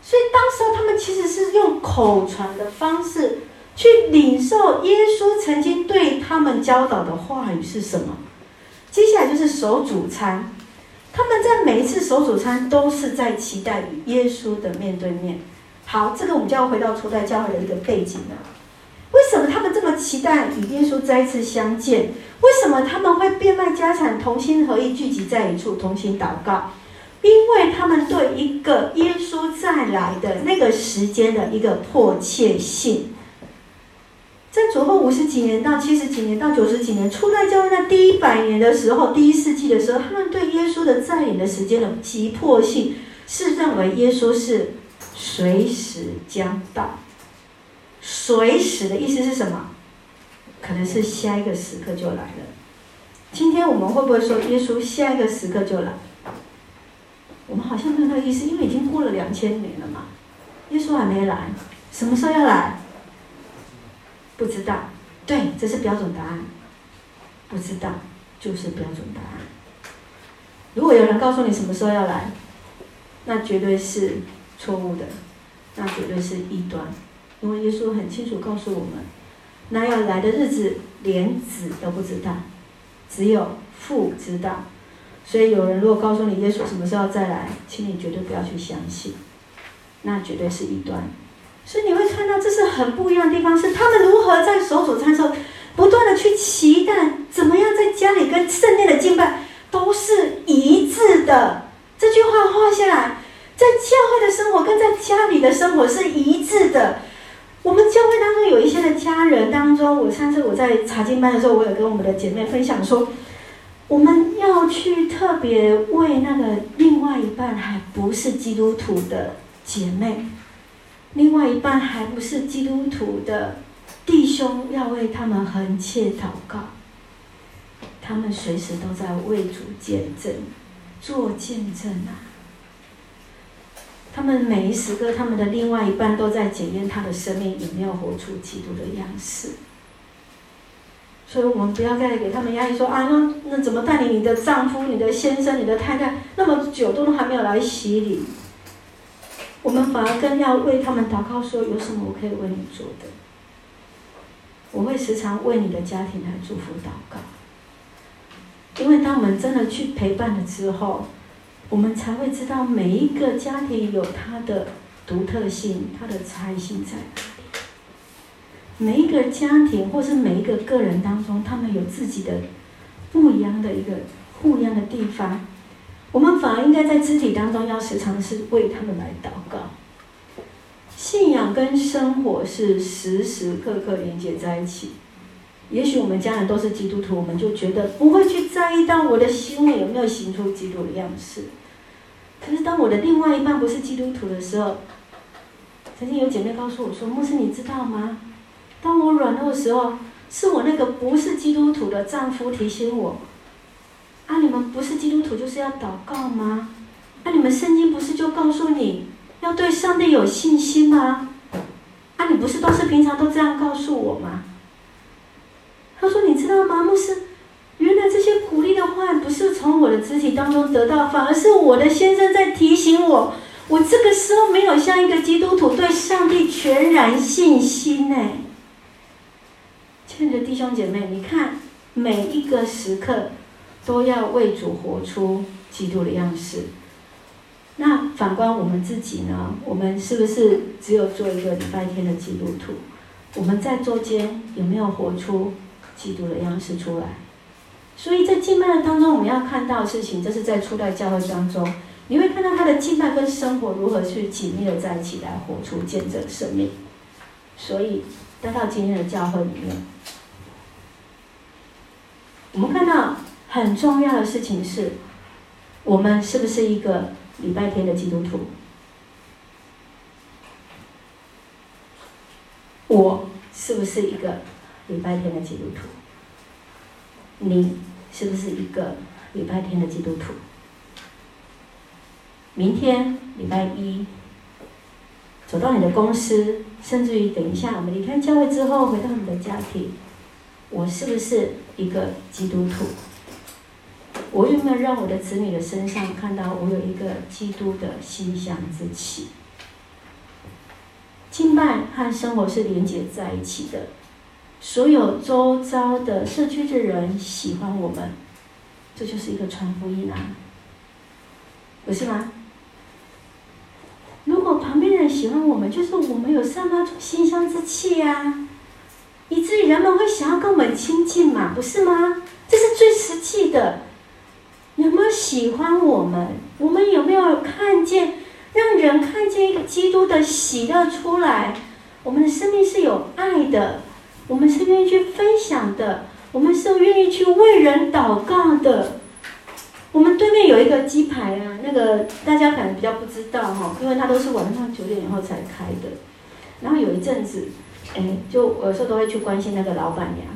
所以当时他们其实是用口传的方式去领受耶稣曾经对他们教导的话语是什么。接下来就是守主餐，他们在每一次守主餐都是在期待与耶稣的面对面。好，这个我们就要回到初代教会的一个背景了。为什么他们这么期待与耶稣再次相见？为什么他们会变卖家产，同心合意聚集在一处，同心祷告？因为他们对一个耶稣再来的那个时间的一个迫切性。在主后五十几年到七十几年到九十几年，初代教会在第一百年的时候，第一世纪的时候，他们对耶稣的再临的时间的急迫性，是认为耶稣是。随时将到，随时的意思是什么？可能是下一个时刻就来了。今天我们会不会说耶稣下一个时刻就来？我们好像没有那个意思，因为已经过了两千年了嘛。耶稣还没来，什么时候要来？不知道。对，这是标准答案。不知道就是标准答案。如果有人告诉你什么时候要来，那绝对是错误的，那绝对是异端。因为耶稣很清楚告诉我们，那要来的日子连子都不知道，只有父知道。所以有人如果告诉你耶稣什么时候再来，请你绝对不要去相信，那绝对是异端。所以你会看到这是很不一样的地方，是他们如何在守主餐的时候不断的去期待，怎么样在家里跟圣殿的敬拜都是一致的。这句话画下来，在教会的生活跟在家里的生活是一致的。我们教会当中有一些的家人当中，我上次我在查经班的时候，我有跟我们的姐妹分享说。我们要去特别为那个另外一半还不是基督徒的姐妹，另外一半还不是基督徒的弟兄，要为他们恒切祷告。他们随时都在为主见证，做见证啊！他们每一时刻，他们的另外一半都在检验他的生命有没有活出基督的样式。所以我们不要再给他们压力说，说啊，那那怎么带领你的丈夫、你的先生、你的太太那么久都还没有来洗礼？我们反而更要为他们祷告，说有什么我可以为你做的？我会时常为你的家庭来祝福祷告，因为当我们真的去陪伴了之后，我们才会知道每一个家庭有它的独特性、它的差异性在。每一个家庭，或是每一个个人当中，他们有自己的不一样的一个不一样的地方。我们反而应该在肢体当中，要时常是为他们来祷告。信仰跟生活是时时刻刻连接在一起。也许我们家人都是基督徒，我们就觉得不会去在意到我的行为有没有行出基督的样式。可是当我的另外一半不是基督徒的时候，曾经有姐妹告诉我说：“牧师，你知道吗？”当我软弱的时候，是我那个不是基督徒的丈夫提醒我：“啊，你们不是基督徒就是要祷告吗？啊，你们圣经不是就告诉你要对上帝有信心吗？啊，你不是都是平常都这样告诉我吗？”他说：“你知道吗，牧师？原来这些鼓励的话不是从我的肢体当中得到，反而是我的先生在提醒我，我这个时候没有像一个基督徒对上帝全然信心呢。”亲爱的弟兄姐妹，你看，每一个时刻都要为主活出基督的样式。那反观我们自己呢？我们是不是只有做一个礼拜天的基督徒？我们在中间有没有活出基督的样式出来？所以在敬拜的当中，我们要看到的事情，这是在初代教会当中，你会看到他的敬拜跟生活如何去紧密的在一起，来活出见证生命。所以。带到今天的教会里面，我们看到很重要的事情是，我们是不是一个礼拜天的基督徒？我是不是一个礼拜天的基督徒？你是不是一个礼拜天的基督徒？明天礼拜一。走到你的公司，甚至于等一下我们离开教会之后回到你的家庭，我是不是一个基督徒？我有没有让我的子女的身上看到我有一个基督的馨香之气？敬拜和生活是连接在一起的，所有周遭的社区的人喜欢我们，这就是一个传福音啊，不是吗？如果旁边人喜欢我们，就是我们有散发出馨香之气呀、以至于人们会想要跟我们亲近嘛，不是吗？这是最实际的。有没有喜欢我们？我们有没有看见，让人看见一个基督的喜乐出来？我们的生命是有爱的，我们是愿意去分享的，我们是愿意去为人祷告的。我们对面有一个鸡排啊，那个大家可能比较不知道哈，因为它都是晚上九点以后才开的。然后有一阵子，哎，就我有时候都会去关心那个老板娘。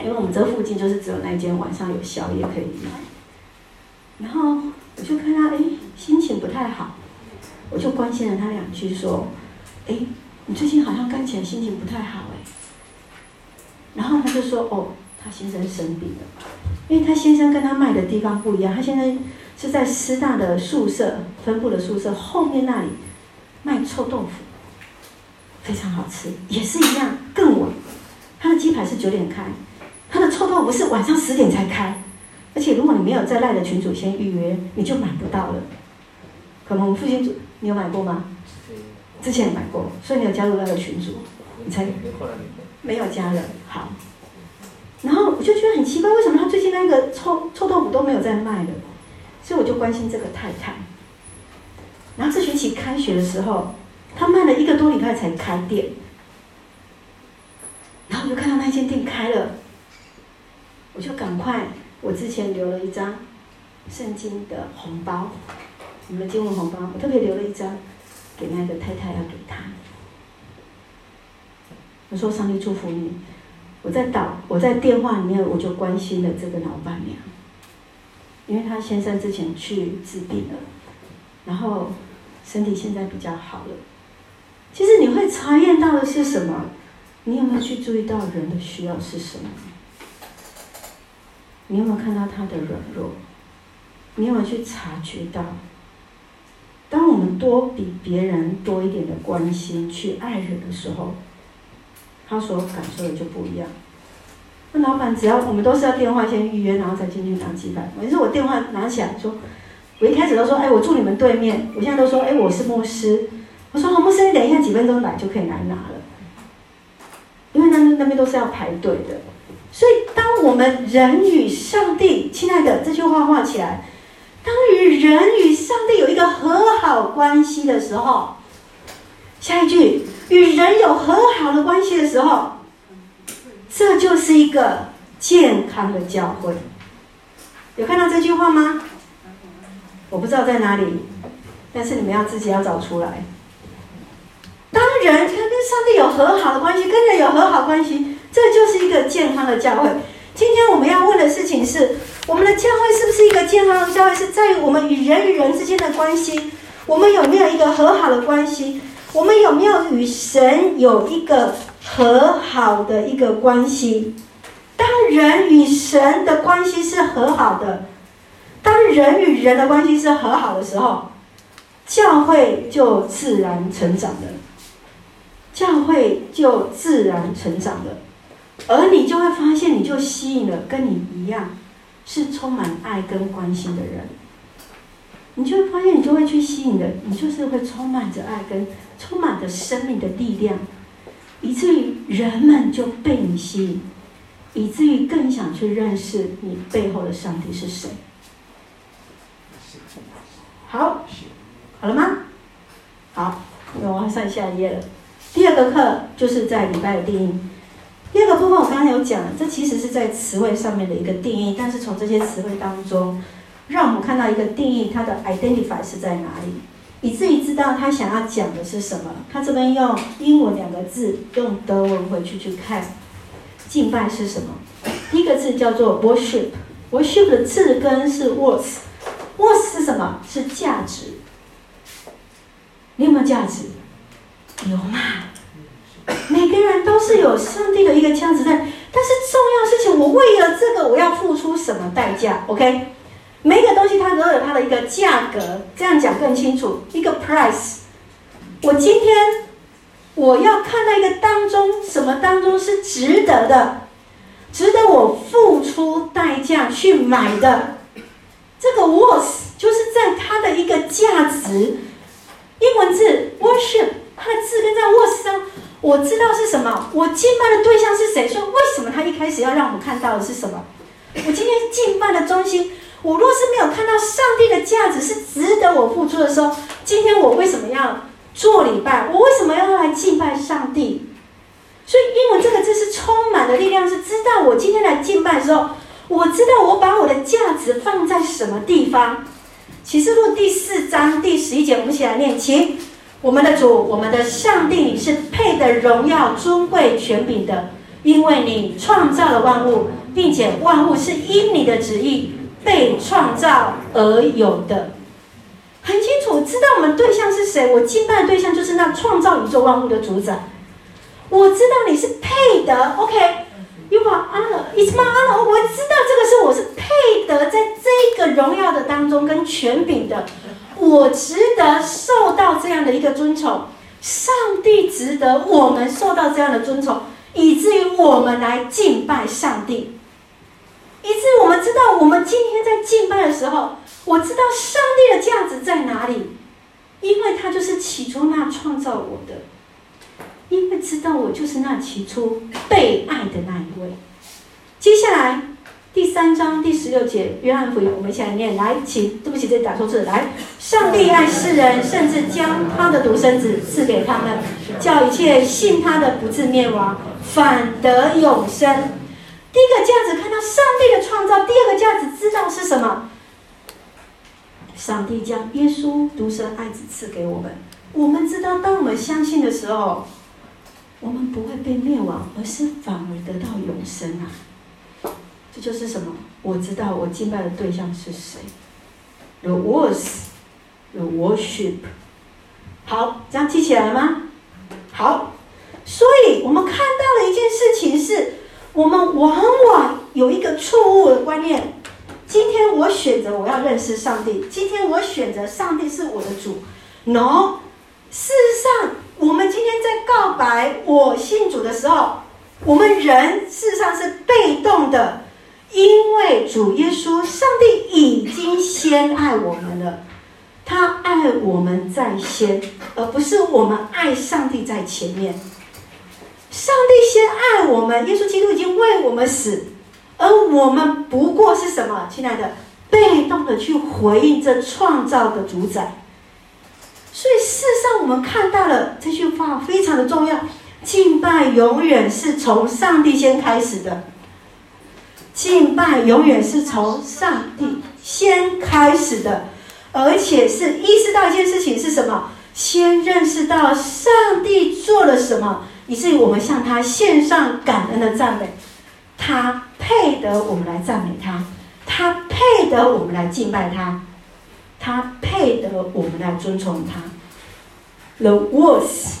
因为我们这附近就是只有那间晚上有宵夜可以买。然后我就看他，哎，心情不太好，我就关心了他两句，说：“哎，你最近好像看起来心情不太好，哎。”然后他就说：“哦，他先生生病了，因为他先生跟他卖的地方不一样，他先生是在师大的宿舍分部的宿舍后面那里卖臭豆腐，非常好吃，也是一样，更晚。他的鸡排是九点开，他的臭豆腐是晚上十点才开。”而且如果你没有在赖的群组先预约，你就买不到了。可能我们附近组，你有买过吗？之前买过，所以你有加入那个群组，你才没有家人。好，然后我就觉得很奇怪，为什么他最近那个臭臭豆腐都没有在卖了？所以我就关心这个太太。然后这学期开学的时候，他卖了一个多礼拜才开店，然后我就看到那间店开了，我就赶快。我之前留了一张圣经的红包，我们的经文红包，我特别留了一张给那个太太要给她。我说上帝祝福你。我在导，我在电话里面我就关心了这个老板娘，因为她先生之前去治病了，然后身体现在比较好了。其实你会察验到的是什么？你有没有去注意到人的需要是什么？你有没有看到他的软弱？你有没有去察觉到？当我们多比别人多一点的关心去爱人的时候，他所感受的就不一样。那老板只要我们都是要电话先预约，然后再进去拿鸡排。我是我电话拿起来说，我一开始都说，哎，我住你们对面。我现在都说，哎，我是牧师。我说，好，牧师，你等一下几分钟来就可以来拿了，因为那那边都是要排队的。所以，当我们人与上帝，亲爱的，这句话画起来。当与人与上帝有一个和好关系的时候，下一句，与人有和好的关系的时候，这就是一个健康的教会。有看到这句话吗？我不知道在哪里，但是你们要自己要找出来。当人他跟上帝有和好的关系，跟人有和好关系。这就是一个健康的教会。今天我们要问的事情是：我们的教会是不是一个健康的教会？是在于我们与人与人之间的关系，我们有没有一个和好的关系？我们有没有与神有一个和好的一个关系？当人与神的关系是和好的，当人与人的关系是和好的时候，教会就自然成长了。教会就自然成长了。而你就会发现，你就吸引了跟你一样是充满爱跟关心的人。你就会发现，你就会去吸引的，你就是会充满着爱跟充满着生命的力量，以至于人们就被你吸引，以至于更想去认识你背后的上帝是谁。好，好了吗？好，那我要上下一页了。第二个课就是在礼拜的定义。第二个部分我刚刚有讲，这其实是在词汇上面的一个定义，但是从这些词汇当中，让我们看到一个定义，它的 identify 是在哪里，以至于知道他想要讲的是什么。他这边用英文两个字，用德文回去去看，敬拜是什么？第一个字叫做 worship，worship 的字根是 worth，worth 是什么？是价值。你有没有价值？有嘛？每个人都是有上帝的一个价值在，但是重要事情，我为了这个我要付出什么代价？OK，每一个东西它都有它的一个价格，这样讲更清楚，一个 price。我今天我要看到一个当中什么当中是值得的，值得我付出代价去买的，这个 worth 就是在它的一个价值，英文字 worship，它的字根在 worth 上。我知道是什么，我敬拜的对象是谁？说为什么他一开始要让我们看到的是什么？我今天敬拜的中心，我若是没有看到上帝的价值是值得我付出的时候，今天我为什么要做礼拜？我为什么要来敬拜上帝？所以英文这个字是充满了力量，是知道我今天来敬拜的时候，我知道我把我的价值放在什么地方。启示录第四章第十一节，我们一起来念，请。我们的主，我们的上帝，你是配得荣耀、尊贵、权柄的，因为你创造了万物，并且万物是因你的旨意被创造而有的。很清楚，知道我们对象是谁。我敬拜的对象就是那创造宇宙万物的主宰。我知道你是配得，OK，You are honor，It's my honor。我知道这个是我是配得在这个荣耀的当中跟权柄的，我值得受到这样的一个尊崇。上帝值得我们受到这样的尊崇。以至于我们来敬拜上帝，以致我们知道，我们今天在敬拜的时候，我知道上帝的价值在哪里，因为他就是起初那创造我的，因为知道我就是那起初被爱的那一位。接下来。第三章第十六节，约翰福音，我们一起来念。来，请，对不起，这打错字。来，上帝爱世人，甚至将他的独生子赐给他们，叫一切信他的不至灭亡，反得永生。第一个价值看到上帝的创造，第二个价值知道是什么？上帝将耶稣独生爱子赐给我们。我们知道，当我们相信的时候，我们不会被灭亡，而是反而得到永生啊。这就是什么？我知道我敬拜的对象是谁。The was, the worship。好，这样记起来了吗？好，所以我们看到了一件事情是，我们往往有一个错误的观念。今天我选择我要认识上帝，今天我选择上帝是我的主。No，事实上，我们今天在告白我信主的时候，我们人事实上是被动的。因为主耶稣，上帝已经先爱我们了，他爱我们在先，而不是我们爱上帝在前面。上帝先爱我们，耶稣基督已经为我们死，而我们不过是什么？亲爱的，被动的去回应这创造的主宰。所以事实上，我们看到了这句话非常的重要：敬拜永远是从上帝先开始的。敬拜永远是从上帝先开始的，而且是意识到一件事情是什么？先认识到上帝做了什么，以至于我们向他献上感恩的赞美。他配得我们来赞美他，他配得我们来敬拜他，他配得我们来尊崇他。The worth，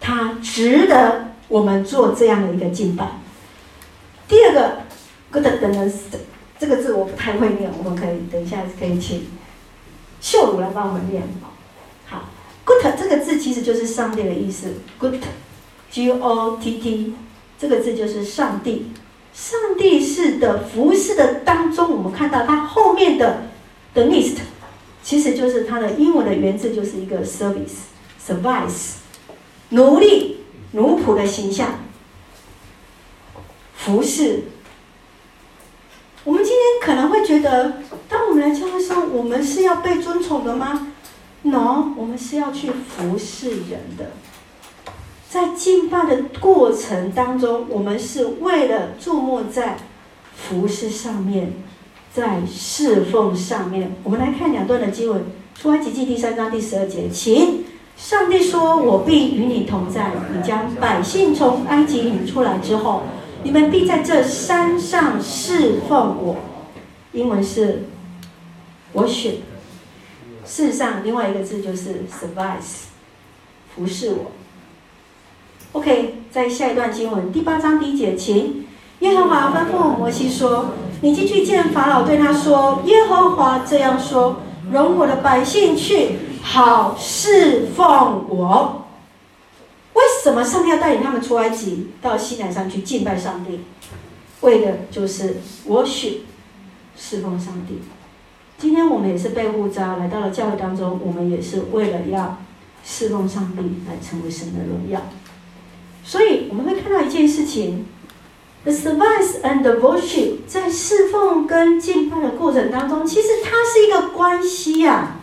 他值得我们做这样的一个敬拜。第二个。Good 等等，这个字我不太会念，我们可以等一下可以请秀如来帮我们念。好，Good 这个字其实就是上帝的意思，good。G O T T，这个字就是上帝。上帝式的服侍的当中，我们看到它后面的的 list，其实就是它的英文的原字就是一个 service，service，奴隶、奴仆的形象，服侍。我们今天可能会觉得，当我们来教会上，我们是要被尊崇的吗？No，我们是要去服侍人的。在敬拜的过程当中，我们是为了注目在服侍上面，在侍奉上面。我们来看两段的经文，出埃及记第三章第十二节，请上帝说：“我必与你同在，你将百姓从埃及领出来之后。”你们必在这山上侍奉我。英文是 worship。事实上，另外一个字就是 service，服侍我。OK，在下一段经文第八章第一节，请耶和华吩咐摩西说：“你进去见法老，对他说：耶和华这样说：容我的百姓去，好侍奉我。”为什么上帝要带领他们出埃及，到西南山去敬拜上帝？为的就是我许侍奉上帝。今天我们也是被呼召来到了教会当中，我们也是为了要侍奉上帝，来成为神的荣耀。所以我们会看到一件事情：the service and the worship，在侍奉跟敬拜的过程当中，其实它是一个关系呀、啊。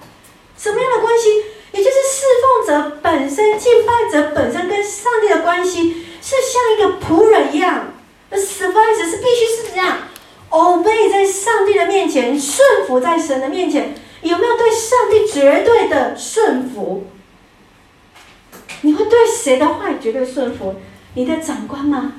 什么样的关系？也就是侍奉者本身、敬拜者本身跟上帝的关系，是像一个仆人一样。The service 是必须是这样，obey 在上帝的面前，顺服在神的面前。有没有对上帝绝对的顺服？你会对谁的话绝对顺服？你的长官吗？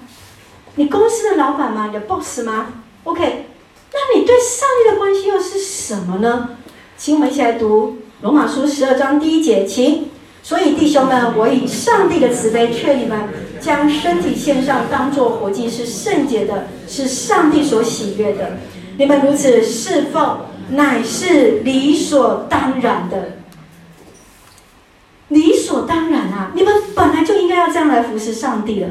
你公司的老板吗？你的 boss 吗？OK，那你对上帝的关系又是什么呢？请我们一起来读罗马书十二章第一节，请。所以弟兄们，我以上帝的慈悲劝你们，将身体献上，当作活祭，是圣洁的，是上帝所喜悦的。你们如此侍奉，乃是理所当然的。所当然啊！你们本来就应该要这样来服侍上帝的。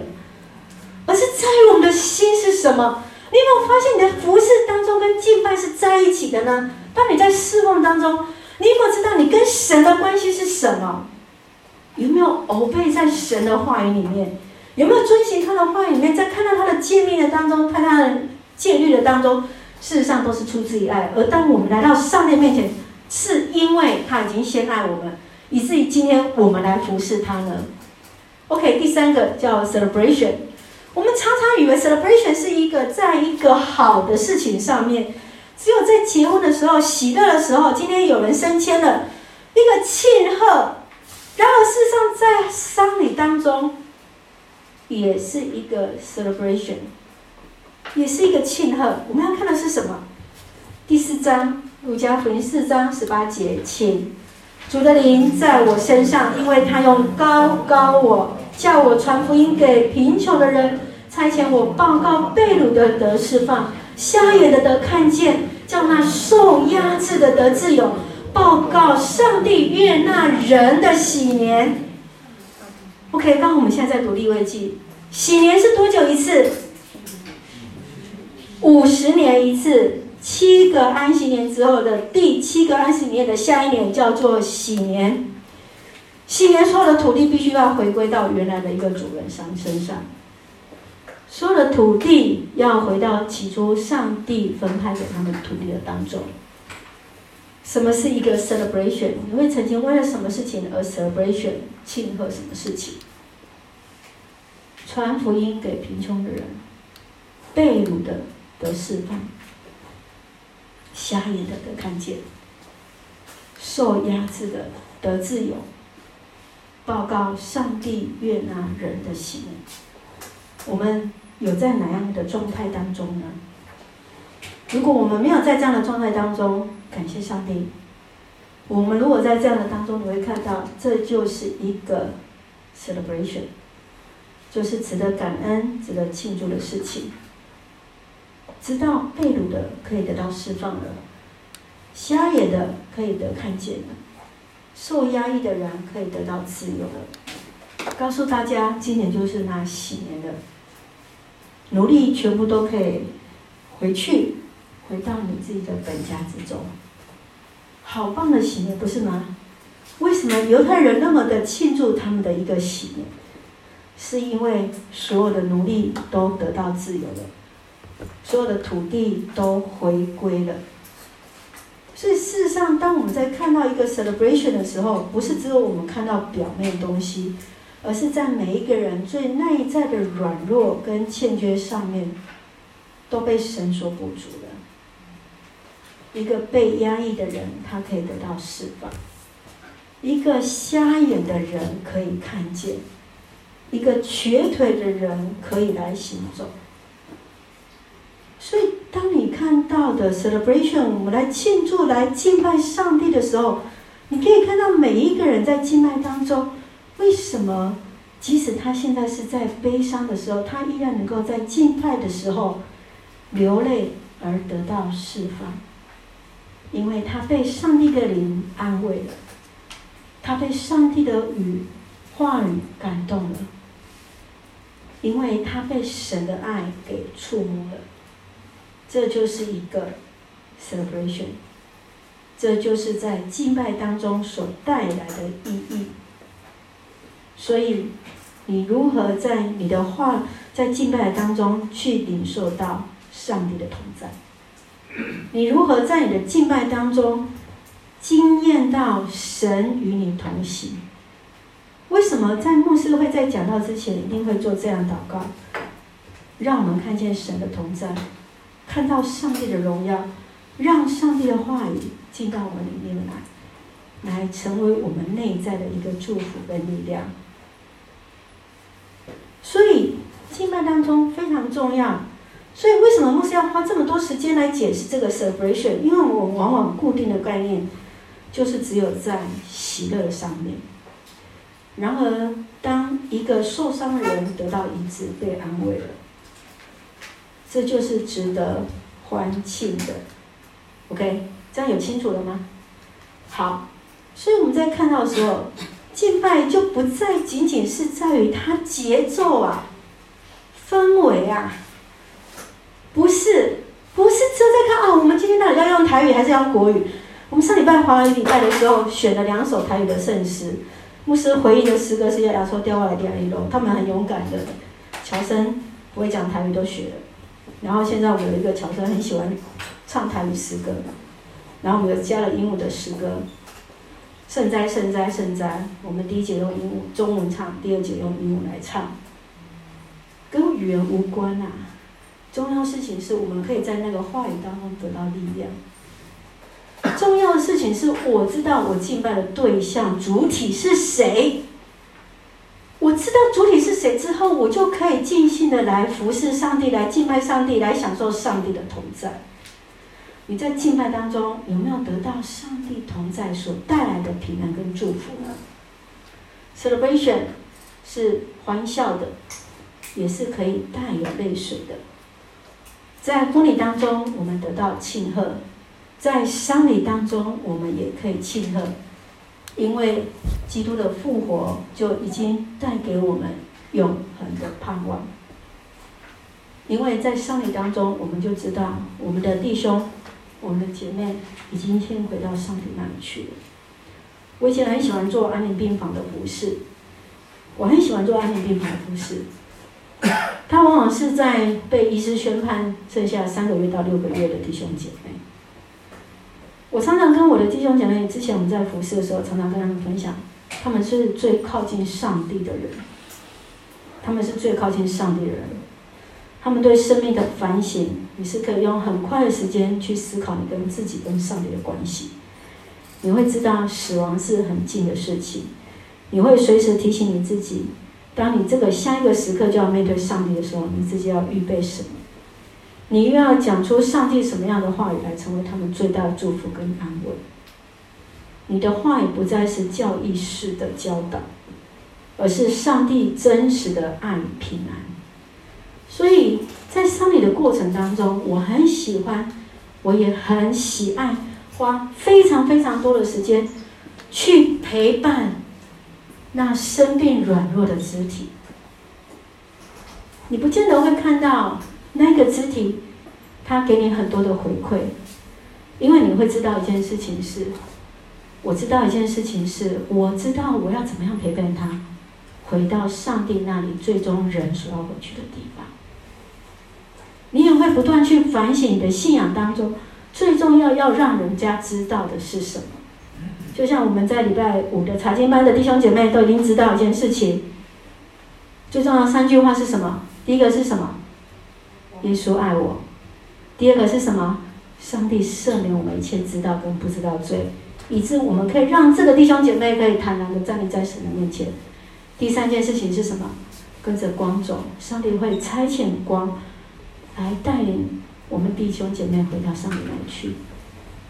而是在于我们的心是什么？你有没有发现你的服侍当中跟敬拜是在一起的呢？当你在侍奉当中，你有没有知道你跟神的关系是什么？有没有 obey 在神的话语里面？有没有遵循他的话语里面？在看到他的诫命的当中，看他的诫律的当中，事实上都是出自于爱。而当我们来到上帝面前，是因为他已经先爱我们，以至于今天我们来服侍他呢？OK，第三个叫 celebration。我们常常以为 celebration 是一个在一个好的事情上面，只有在结婚的时候、喜乐的时候，今天有人升迁了，一个庆贺。然而，事实上，在丧礼当中，也是一个 celebration，也是一个庆贺。我们要看的是什么？第四章，路加福音四章十八节，请主的灵在我身上，因为他用膏膏我，叫我传福音给贫穷的人，差遣我报告被掳的得释放，瞎眼的得看见，叫那受压制的得自由。报告上帝悦纳人的喜年。OK，当我们现在在读利未记，喜年是多久一次？五十年一次。七个安息年之后的第七个安息年的下一年叫做喜年。喜年所有的土地必须要回归到原来的一个主人上身上，所有的土地要回到起初上帝分派给他们土地的当中。什么是一个 celebration？你会曾经为了什么事情而 celebration 庆贺什么事情？传福音给贫穷的人，被掳的得释放，瞎眼的得看见，受压制的得自由，报告上帝悦纳人的喜乐。我们有在哪样的状态当中呢？如果我们没有在这样的状态当中，感谢上帝。我们如果在这样的当中，你会看到，这就是一个 celebration，就是值得感恩、值得庆祝的事情。知道被掳的可以得到释放了，瞎眼的可以得看见了，受压抑的人可以得到自由了。告诉大家，今年就是那喜年的，奴隶全部都可以回去，回到你自己的本家之中。好棒的喜年，不是吗？为什么犹太人那么的庆祝他们的一个喜年？是因为所有的奴隶都得到自由了，所有的土地都回归了。所以事实上，当我们在看到一个 celebration 的时候，不是只有我们看到表面东西，而是在每一个人最内在的软弱跟欠缺上面，都被神所补足了。一个被压抑的人，他可以得到释放；一个瞎眼的人可以看见；一个瘸腿的人可以来行走。所以，当你看到的 celebration，我们来庆祝、来敬拜上帝的时候，你可以看到每一个人在敬拜当中，为什么即使他现在是在悲伤的时候，他依然能够在敬拜的时候流泪而得到释放？因为他被上帝的灵安慰了，他被上帝的语话语感动了，因为他被神的爱给触摸了，这就是一个 celebration，这就是在敬拜当中所带来的意义。所以，你如何在你的话在敬拜当中去领受到上帝的同在？你如何在你的敬拜当中经验到神与你同行？为什么在牧师会在讲道之前一定会做这样祷告？让我们看见神的同在，看到上帝的荣耀，让上帝的话语进到我们里面来，来成为我们内在的一个祝福跟力量。所以。敬拜当中非常重要。所以为什么牧师要花这么多时间来解释这个 celebration？因为我们往往固定的概念就是只有在喜乐上面。然而，当一个受伤的人得到医治、被安慰了，这就是值得欢庆的。OK，这样有清楚了吗？好，所以我们在看到的时候，敬拜就不再仅仅是在于它节奏啊、氛围啊。不是，不是只有在看啊、哦。我们今天到底要用台语还是要用国语？我们上礼拜华语礼拜的时候选了两首台语的圣诗，牧师回应的诗歌是《亚说调过来第二一楼》，他们很勇敢的，乔生不会讲台语都学了。然后现在我有一个乔生很喜欢唱台语诗歌，然后我们又加了鹦鹉的诗歌，圣哉圣哉圣哉。我们第一节用鹦鹉中文唱，第二节用鹦鹉来唱，跟语言无关啊。重要事情是我们可以在那个话语当中得到力量。重要的事情是我知道我敬拜的对象主体是谁。我知道主体是谁之后，我就可以尽兴的来服侍上帝，来敬拜上帝，来享受上帝的同在。你在敬拜当中有没有得到上帝同在所带来的平安跟祝福呢？Celebration 是欢笑的，也是可以带有泪水的。在婚礼当中，我们得到庆贺；在丧礼当中，我们也可以庆贺，因为基督的复活就已经带给我们永恒的盼望。因为在丧礼当中，我们就知道我们的弟兄、我们的姐妹已经先回到上帝那里去了。我以前很喜欢做安宁病房的服侍，我很喜欢做安宁病房的服侍。他往往是在被医师宣判剩下三个月到六个月的弟兄姐妹。我常常跟我的弟兄姐妹，之前我们在服侍的时候，常常跟他们分享，他们是最靠近上帝的人，他们是最靠近上帝的人，他们对生命的反省，你是可以用很快的时间去思考你跟自己跟上帝的关系。你会知道死亡是很近的事情，你会随时提醒你自己。当你这个下一个时刻就要面对上帝的时候，你自己要预备什么？你又要讲出上帝什么样的话语来成为他们最大的祝福跟安慰？你的话语不再是教义式的教导，而是上帝真实的爱与平安。所以在丧礼的过程当中，我很喜欢，我也很喜爱花非常非常多的时间去陪伴。那生病软弱的肢体，你不见得会看到那个肢体，他给你很多的回馈，因为你会知道一件事情是，我知道一件事情是，我知道我要怎么样陪伴他，回到上帝那里，最终人所要回去的地方。你也会不断去反省你的信仰当中，最重要要让人家知道的是什么。就像我们在礼拜五的查经班的弟兄姐妹都已经知道一件事情，最重要三句话是什么？第一个是什么？耶稣爱我。第二个是什么？上帝赦免我们一切知道跟不知道罪，以致我们可以让这个弟兄姐妹可以坦然的站立在神的面前。第三件事情是什么？跟着光走，上帝会差遣光来带领我们弟兄姐妹回到上帝那里去。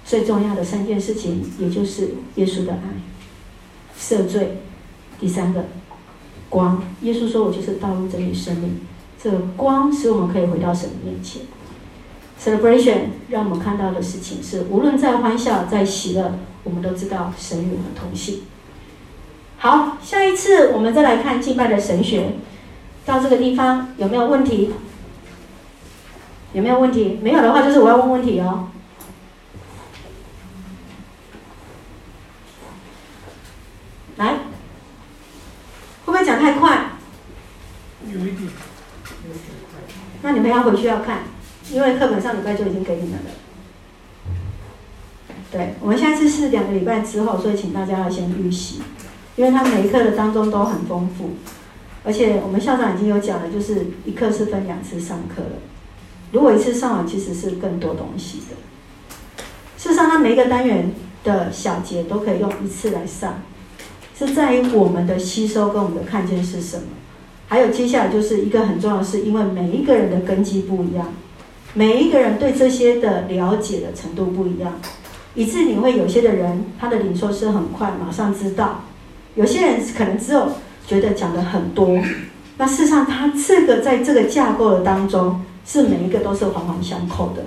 最重要的三件事情，也就是耶稣的爱、赦罪，第三个光。耶稣说：“我就是道路、真理、生命。”这光使我们可以回到神的面前。Celebration 让我们看到的事情是，无论在欢笑、在喜乐，我们都知道神与我们同行。好，下一次我们再来看敬拜的神学。到这个地方有没有问题？有没有问题？没有的话，就是我要问问题哦。来，会不会讲太快？有一点，那你们要回去要看，因为课本上礼拜就已经给你们了。对，我们下次是两个礼拜之后，所以请大家要先预习，因为他每一课的当中都很丰富，而且我们校长已经有讲了，就是一课是分两次上课了。如果一次上完，其实是更多东西的。事实上，他每一个单元的小节都可以用一次来上。是在于我们的吸收跟我们的看见是什么，还有接下来就是一个很重要的是，因为每一个人的根基不一样，每一个人对这些的了解的程度不一样，以致你会有些的人他的领受是很快，马上知道；有些人可能只有觉得讲的很多，那事实上他这个在这个架构的当中，是每一个都是环环相扣的。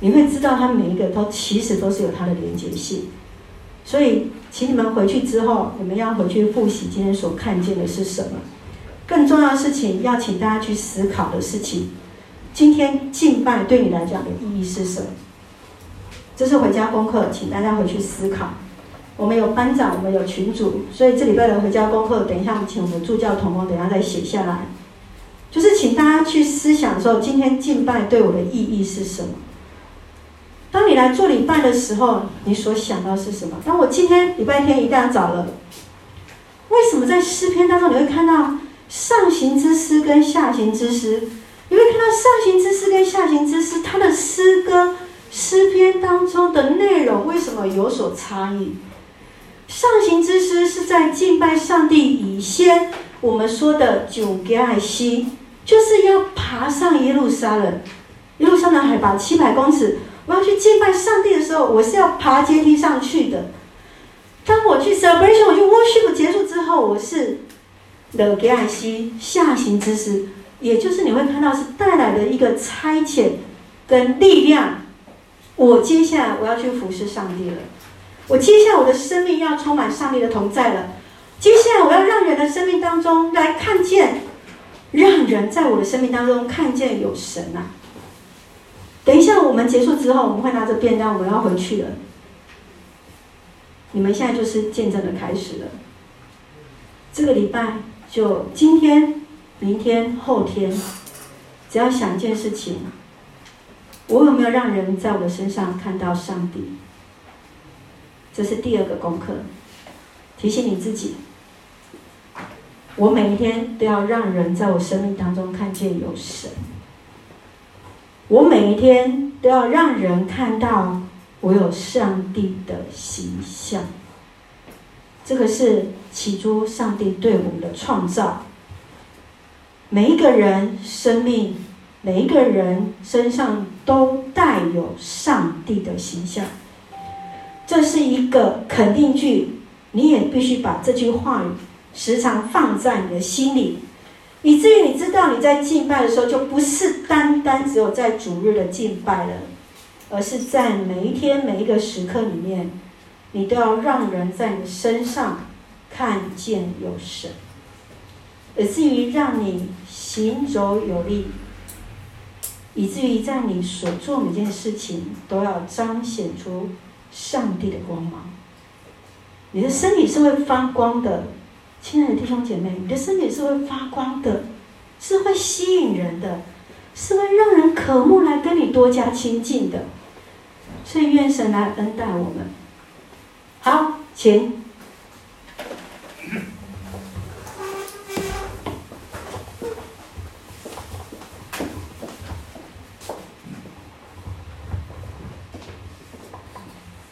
你会知道他每一个都其实都是有它的连接性，所以请你们回去之后，你们要回去复习今天所看见的是什么。更重要的事情，要请大家去思考的事情，今天敬拜对你来讲的意义是什么？这是回家功课，请大家回去思考。我们有班长，我们有群组，所以这礼拜的回家功课，等一下我们请我们的助教同工，等下再写下来。就是请大家去思想说，今天敬拜对我的意义是什么？当你来做礼拜的时候，你所想到是什么？当我今天礼拜天一大早了，为什么在诗篇当中你会看到？上行之诗跟下行之诗，你会看到上行之诗跟下行之诗，它的诗歌诗篇当中的内容为什么有所差异？上行之诗是在敬拜上帝以先，我们说的九格爱西，就是要爬上耶路撒冷，耶路撒冷海拔七百公尺，我要去敬拜上帝的时候，我是要爬阶梯上去的。当我去 celebration，我去 worship 结束之后，我是。的给爱惜下行之时，也就是你会看到是带来的一个差遣跟力量。我接下来我要去服侍上帝了，我接下来我的生命要充满上帝的同在了。接下来我要让人的生命当中来看见，让人在我的生命当中看见有神呐、啊。等一下我们结束之后，我们会拿着便当，我们要回去了。你们现在就是见证的开始了，这个礼拜。就今天、明天、后天，只要想一件事情，我有没有让人在我的身上看到上帝？这是第二个功课，提醒你自己。我每一天都要让人在我生命当中看见有神。我每一天都要让人看到我有上帝的形象。这个是起初上帝对我们的创造。每一个人生命，每一个人身上都带有上帝的形象。这是一个肯定句，你也必须把这句话时常放在你的心里，以至于你知道你在敬拜的时候，就不是单单只有在主日的敬拜了，而是在每一天每一个时刻里面。你都要让人在你身上看见有神，以至于让你行走有力，以至于在你所做每件事情都要彰显出上帝的光芒。你的身体是会发光的，亲爱的弟兄姐妹，你的身体是会发光的，是会吸引人的，是会让人渴慕来跟你多加亲近的。所以愿神来恩待我们。好，请。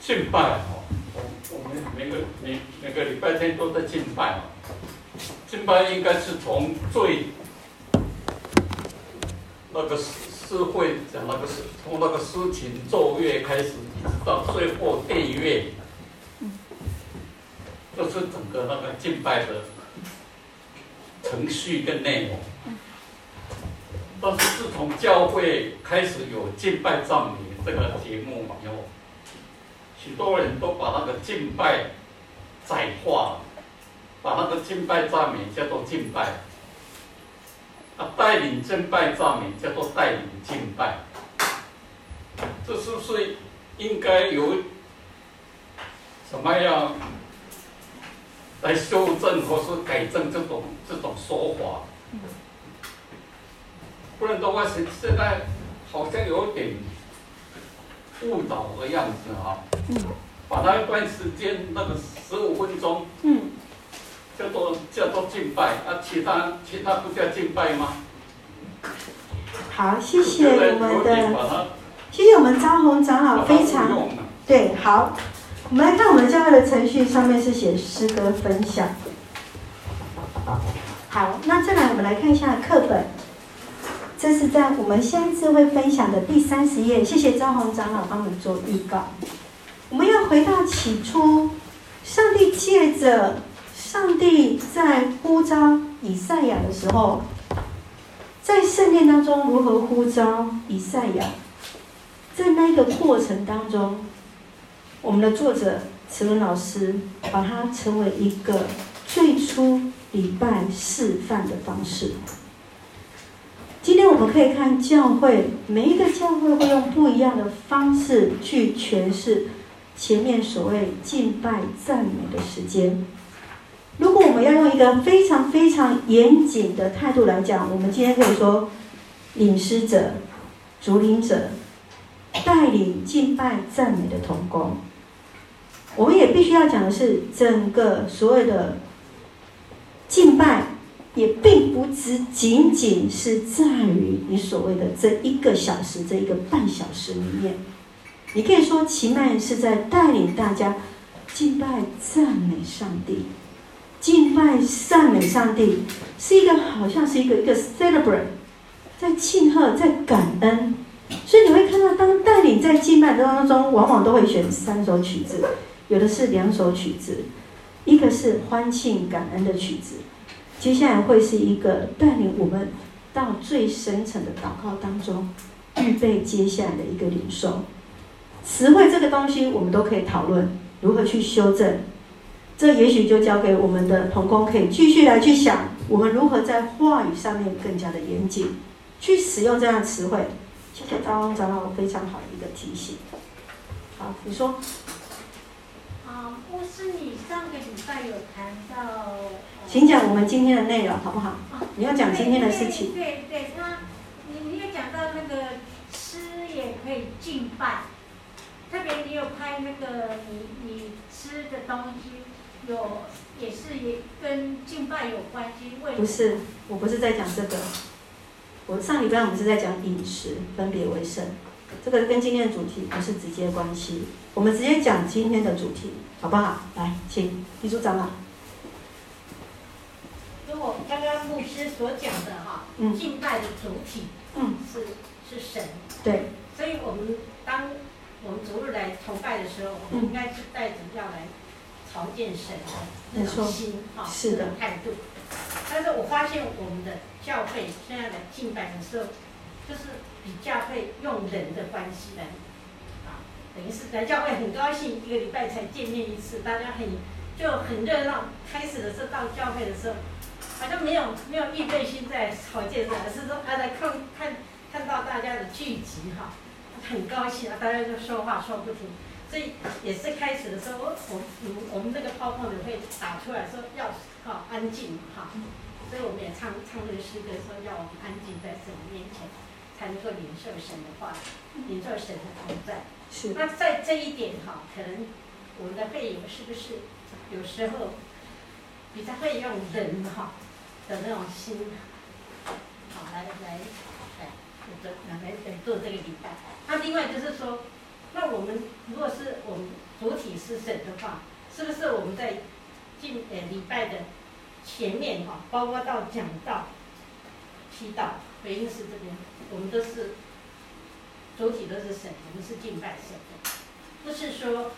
敬拜哦，我我们每个每每个礼拜天都在敬拜哦。敬拜应该是从最那个诗会讲那个诗，从那个诗情奏乐开始，一直到最后殿乐。这是整个那个敬拜的程序跟内容，但是自从教会开始有敬拜赞美这个节目以后，许多人都把那个敬拜窄化，把那个敬拜赞美叫做敬拜，啊，带领敬拜赞美叫做带领敬拜，这是不是应该有什么样？来修正或是改正这种这种说法，不然的话，现现在好像有点误导的样子啊。嗯。把那一段时间那个十五分钟，嗯，叫做叫做敬拜，啊，其他其他不叫敬拜吗？好，谢谢我们的，谢谢我们张宏长老，非常对，好。我们来看我们教会的程序，上面是写诗歌分享。好，那再来我们来看一下课本，这是在我们下一次会分享的第三十页。谢谢张宏长老帮我们做预告。我们要回到起初，上帝借着上帝在呼召以赛亚的时候，在圣殿当中如何呼召以赛亚，在那个过程当中，我们的作者慈文老师把它成为一个最初礼拜示范的方式。今天我们可以看教会，每一个教会会用不一样的方式去诠释前面所谓敬拜赞美的时间。如果我们要用一个非常非常严谨的态度来讲，我们今天可以说，领诗者、主领者带领敬拜赞美的同工。我们也必须要讲的是，整个所谓的敬拜，也并不只仅仅是在于你所谓的这一个小时、这一个半小时里面。你可以说，其迈是在带领大家敬拜赞美上帝。敬拜赞美上帝是一个，好像是一个一个 celebrate，在庆贺，在感恩。所以你会看到，当带领在敬拜当中，往往都会选三首曲子，有的是两首曲子，一个是欢庆感恩的曲子，接下来会是一个带领我们到最深层的祷告当中，预备接下来的一个领受。词汇这个东西，我们都可以讨论如何去修正。这也许就交给我们的同工，可以继续来去想，我们如何在话语上面更加的严谨，去使用这样的词汇。谢谢大王长老非常好的一个提醒。好，你说。啊，牧师，你上个礼拜有谈到。请讲我们今天的内容，好不好？啊，你要讲今天的事情。对对，对，他，你你有讲到那个吃也可以敬拜，特别你有拍那个你你吃的东西。有，也是也跟敬拜有关系。不是，我不是在讲这个。我上礼拜我们是在讲饮食，分别为圣。这个跟今天的主题不是直接关系。我们直接讲今天的主题，好不好？来，请李组长啊。跟我刚刚牧师所讲的哈，嗯，敬拜的主体，嗯，是是神。对。所以我们当我们主日来崇拜的时候，我们应该是带着要来。朝见神的那种心哈，这种态度。但是我发现我们的教会现在来敬拜的时候，就是比较会用人的关系来，啊，等于是来教会很高兴，一个礼拜才见面一次，大家很就很热闹。开始的时候到教会的时候，好像没有没有预备心在朝见神，而是说啊来看看看到大家的聚集哈，很高兴啊，大家就说话说不停。所以也是开始的时候，我我我们这个 PowerPoint 会打出来说要哈安静哈，所以我们也唱唱这个诗歌说要我们安静在神面前，才能够领受神的话，领受神的同在。是。那在这一点哈，可能我们的会友是不是有时候比较会用人哈的那种心，好来来来做来来做这个礼拜。那另外就是说。那我们如果是我们主体是神的话，是不是我们在进呃礼拜的前面哈，包括到讲道、祈祷、回应是这边，我们都是主体都是神，我们是敬拜神的，不是说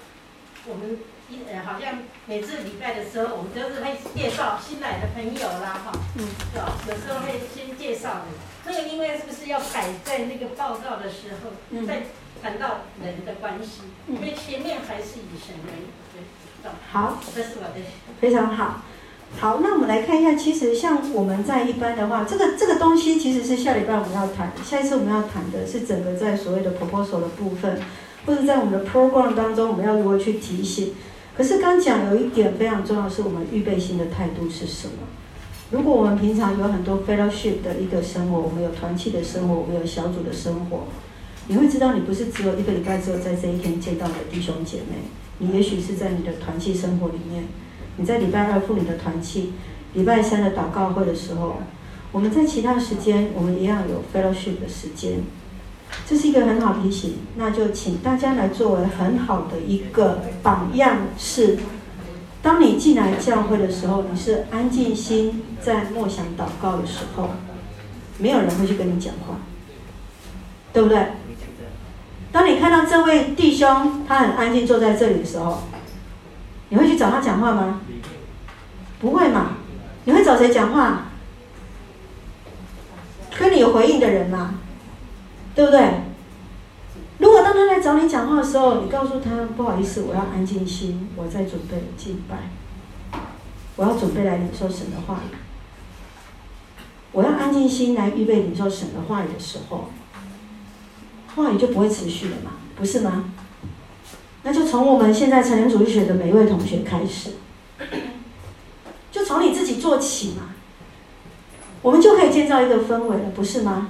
我们一呃好像每次礼拜的时候，我们都是会介绍新来的朋友啦哈，嗯，对吧？有时候会先介绍的，那个因为是不是要摆在那个报告的时候，嗯、在。谈到人的关系，因为前面还是以神为为主。好，这是我的。非常好，好，那我们来看一下，其实像我们在一般的话，这个这个东西其实是下礼拜我们要谈，下一次我们要谈的是整个在所谓的 proposal 的部分，或者在我们的 program 当中，我们要如何去提醒。可是刚讲有一点非常重要，是我们预备心的态度是什么？如果我们平常有很多 fellowship 的一个生活，我们有团契的生活，我们有小组的生活。你会知道，你不是只有一个礼拜之后在这一天见到的弟兄姐妹，你也许是在你的团契生活里面，你在礼拜二妇女的团契，礼拜三的祷告会的时候，我们在其他时间，我们一样有 fellowship 的时间，这是一个很好提醒。那就请大家来作为很好的一个榜样，是当你进来教会的时候，你是安静心在默想祷告的时候，没有人会去跟你讲话，对不对？当你看到这位弟兄他很安静坐在这里的时候，你会去找他讲话吗？不会嘛？你会找谁讲话？跟你有回应的人嘛，对不对？如果当他来找你讲话的时候，你告诉他不好意思，我要安静心，我在准备敬拜，我要准备来领受神的话语，我要安静心来预备领受神的话语的时候，话语就不会持续了嘛，不是吗？那就从我们现在成人主义学的每一位同学开始，就从你自己做起嘛。我们就可以建造一个氛围了，不是吗？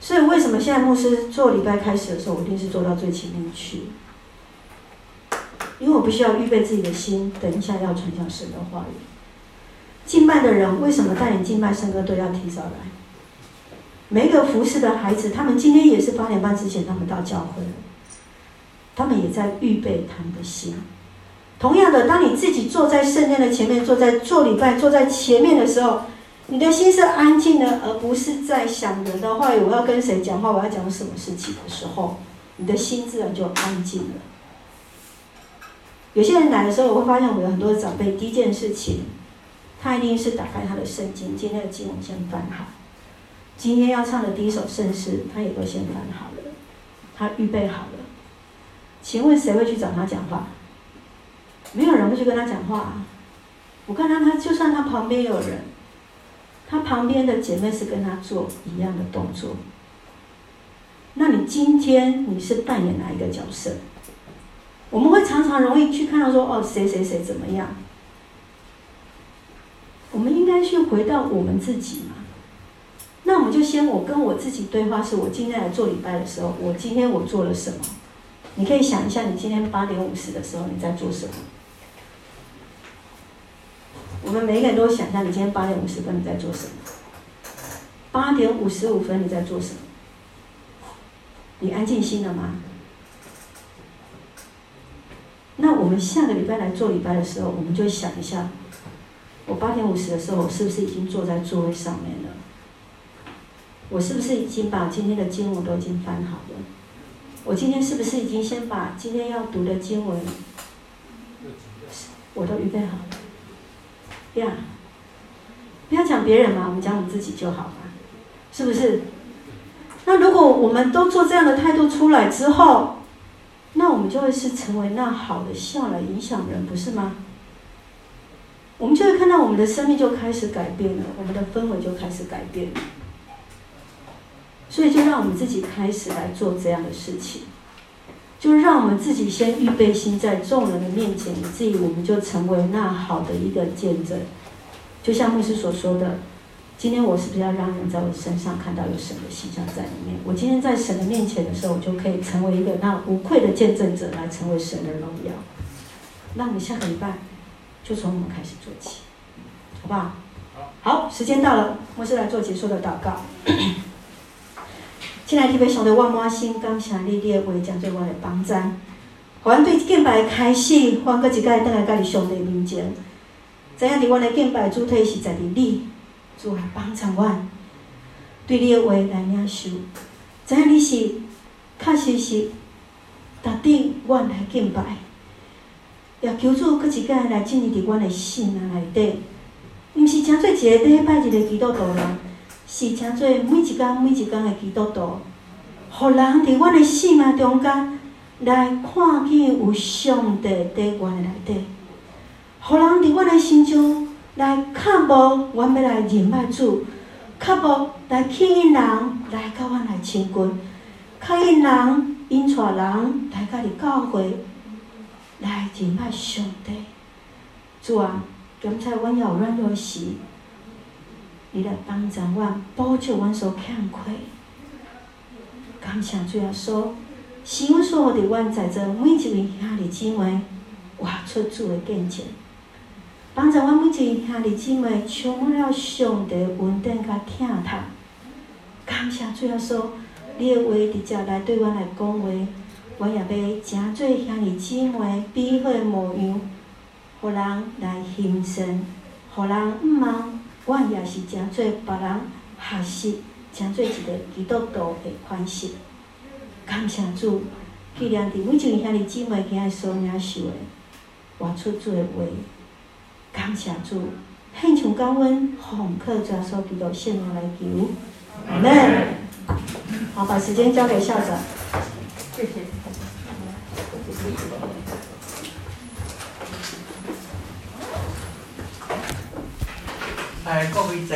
所以为什么现在牧师做礼拜开始的时候，我一定是做到最前面去？因为我必须要预备自己的心，等一下要传讲神的话语。敬拜的人为什么带领敬拜圣歌都要提早来？每一个服侍的孩子，他们今天也是八点半之前，他们到教会了，他们也在预备他们的心。同样的，当你自己坐在圣殿的前面，坐在做礼拜，坐在前面的时候，你的心是安静的，而不是在想人的话。我要跟谁讲话？我要讲什么事情的时候，你的心自然就安静了。有些人来的时候，我会发现我有很多长辈，第一件事情，他一定是打开他的圣经，今天的经文先翻好。今天要唱的第一首圣诗，他也都先翻好了，他预备好了。请问谁会去找他讲话？没有人会去跟他讲话啊！我看到他，就算他旁边有人，他旁边的姐妹是跟他做一样的动作。那你今天你是扮演哪一个角色？我们会常常容易去看到说，哦，谁谁谁怎么样？我们应该去回到我们自己嘛。那我们就先我跟我自己对话，是我今天来做礼拜的时候，我今天我做了什么？你可以想一下，你今天八点五十的时候你在做什么？我们每个人都想一下，你今天八点五十分你在做什么？八点五十五分你在做什么？你安静心了吗？那我们下个礼拜来做礼拜的时候，我们就想一下，我八点五十的时候，我是不是已经坐在座位上面了？我是不是已经把今天的经文都已经翻好了？我今天是不是已经先把今天要读的经文，我都预备好了？呀，不要讲别人嘛，我们讲我们自己就好了，是不是？那如果我们都做这样的态度出来之后，那我们就会是成为那好的笑来影响人，不是吗？我们就会看到我们的生命就开始改变了，我们的氛围就开始改变了。所以就让我们自己开始来做这样的事情。就让我们自己先预备心，在众人的面前，以至于我们就成为那好的一个见证。就像牧师所说的，今天我是不是要让人在我身上看到有神的形象在里面？我今天在神的面前的时候，我就可以成为一个那无愧的见证者，来成为神的荣耀。那我们下个礼拜就从我们开始做起，好不好？好，时间到了，牧师来做结束的祷告。亲爱的弟兄姊，我满心感谢你，你的话讲做我的帮赞。互阮对敬拜开始，我搁一摆倒来家己上帝面前，知影伫阮的敬拜主体是在伫你，主来帮赞阮，对你的话来领受。知影你是确实是值得阮来敬拜，也求主搁一摆来进入伫阮的心啊内底，毋是诚做一个礼拜日的基督徒人。是诚做每一工每一工的基督徒，互人伫阮的性命中间来看见有上帝伫阮的内底，互人伫阮的心中来看无，阮要来认识主，看无来吸引人来甲阮来亲近，吸引人引带人来甲你教会来认识上帝。主啊，感谢阮要有软弱时。你来帮助我，补救我所欠亏。感谢主耶稣，是阮所有的阮在座每一位兄弟姊妹，活出主的见证。帮助阮每一位兄弟姊妹，充满了上帝恩典甲疼痛。感谢主耶稣，你的话直接来对阮来讲话，我也要诚做兄弟姊妹，彼此模样。互人来欣赏，互人毋忘，我也是诚做别人学习，诚做一个基督徒的款式。感谢主，既然伫每一位兄弟姊妹今日所领受的，活出主的话。感谢主，献上感恩，奉靠主耶稣基督圣名来求。阿门。好，把时间交给校长。谢谢。哎，各位在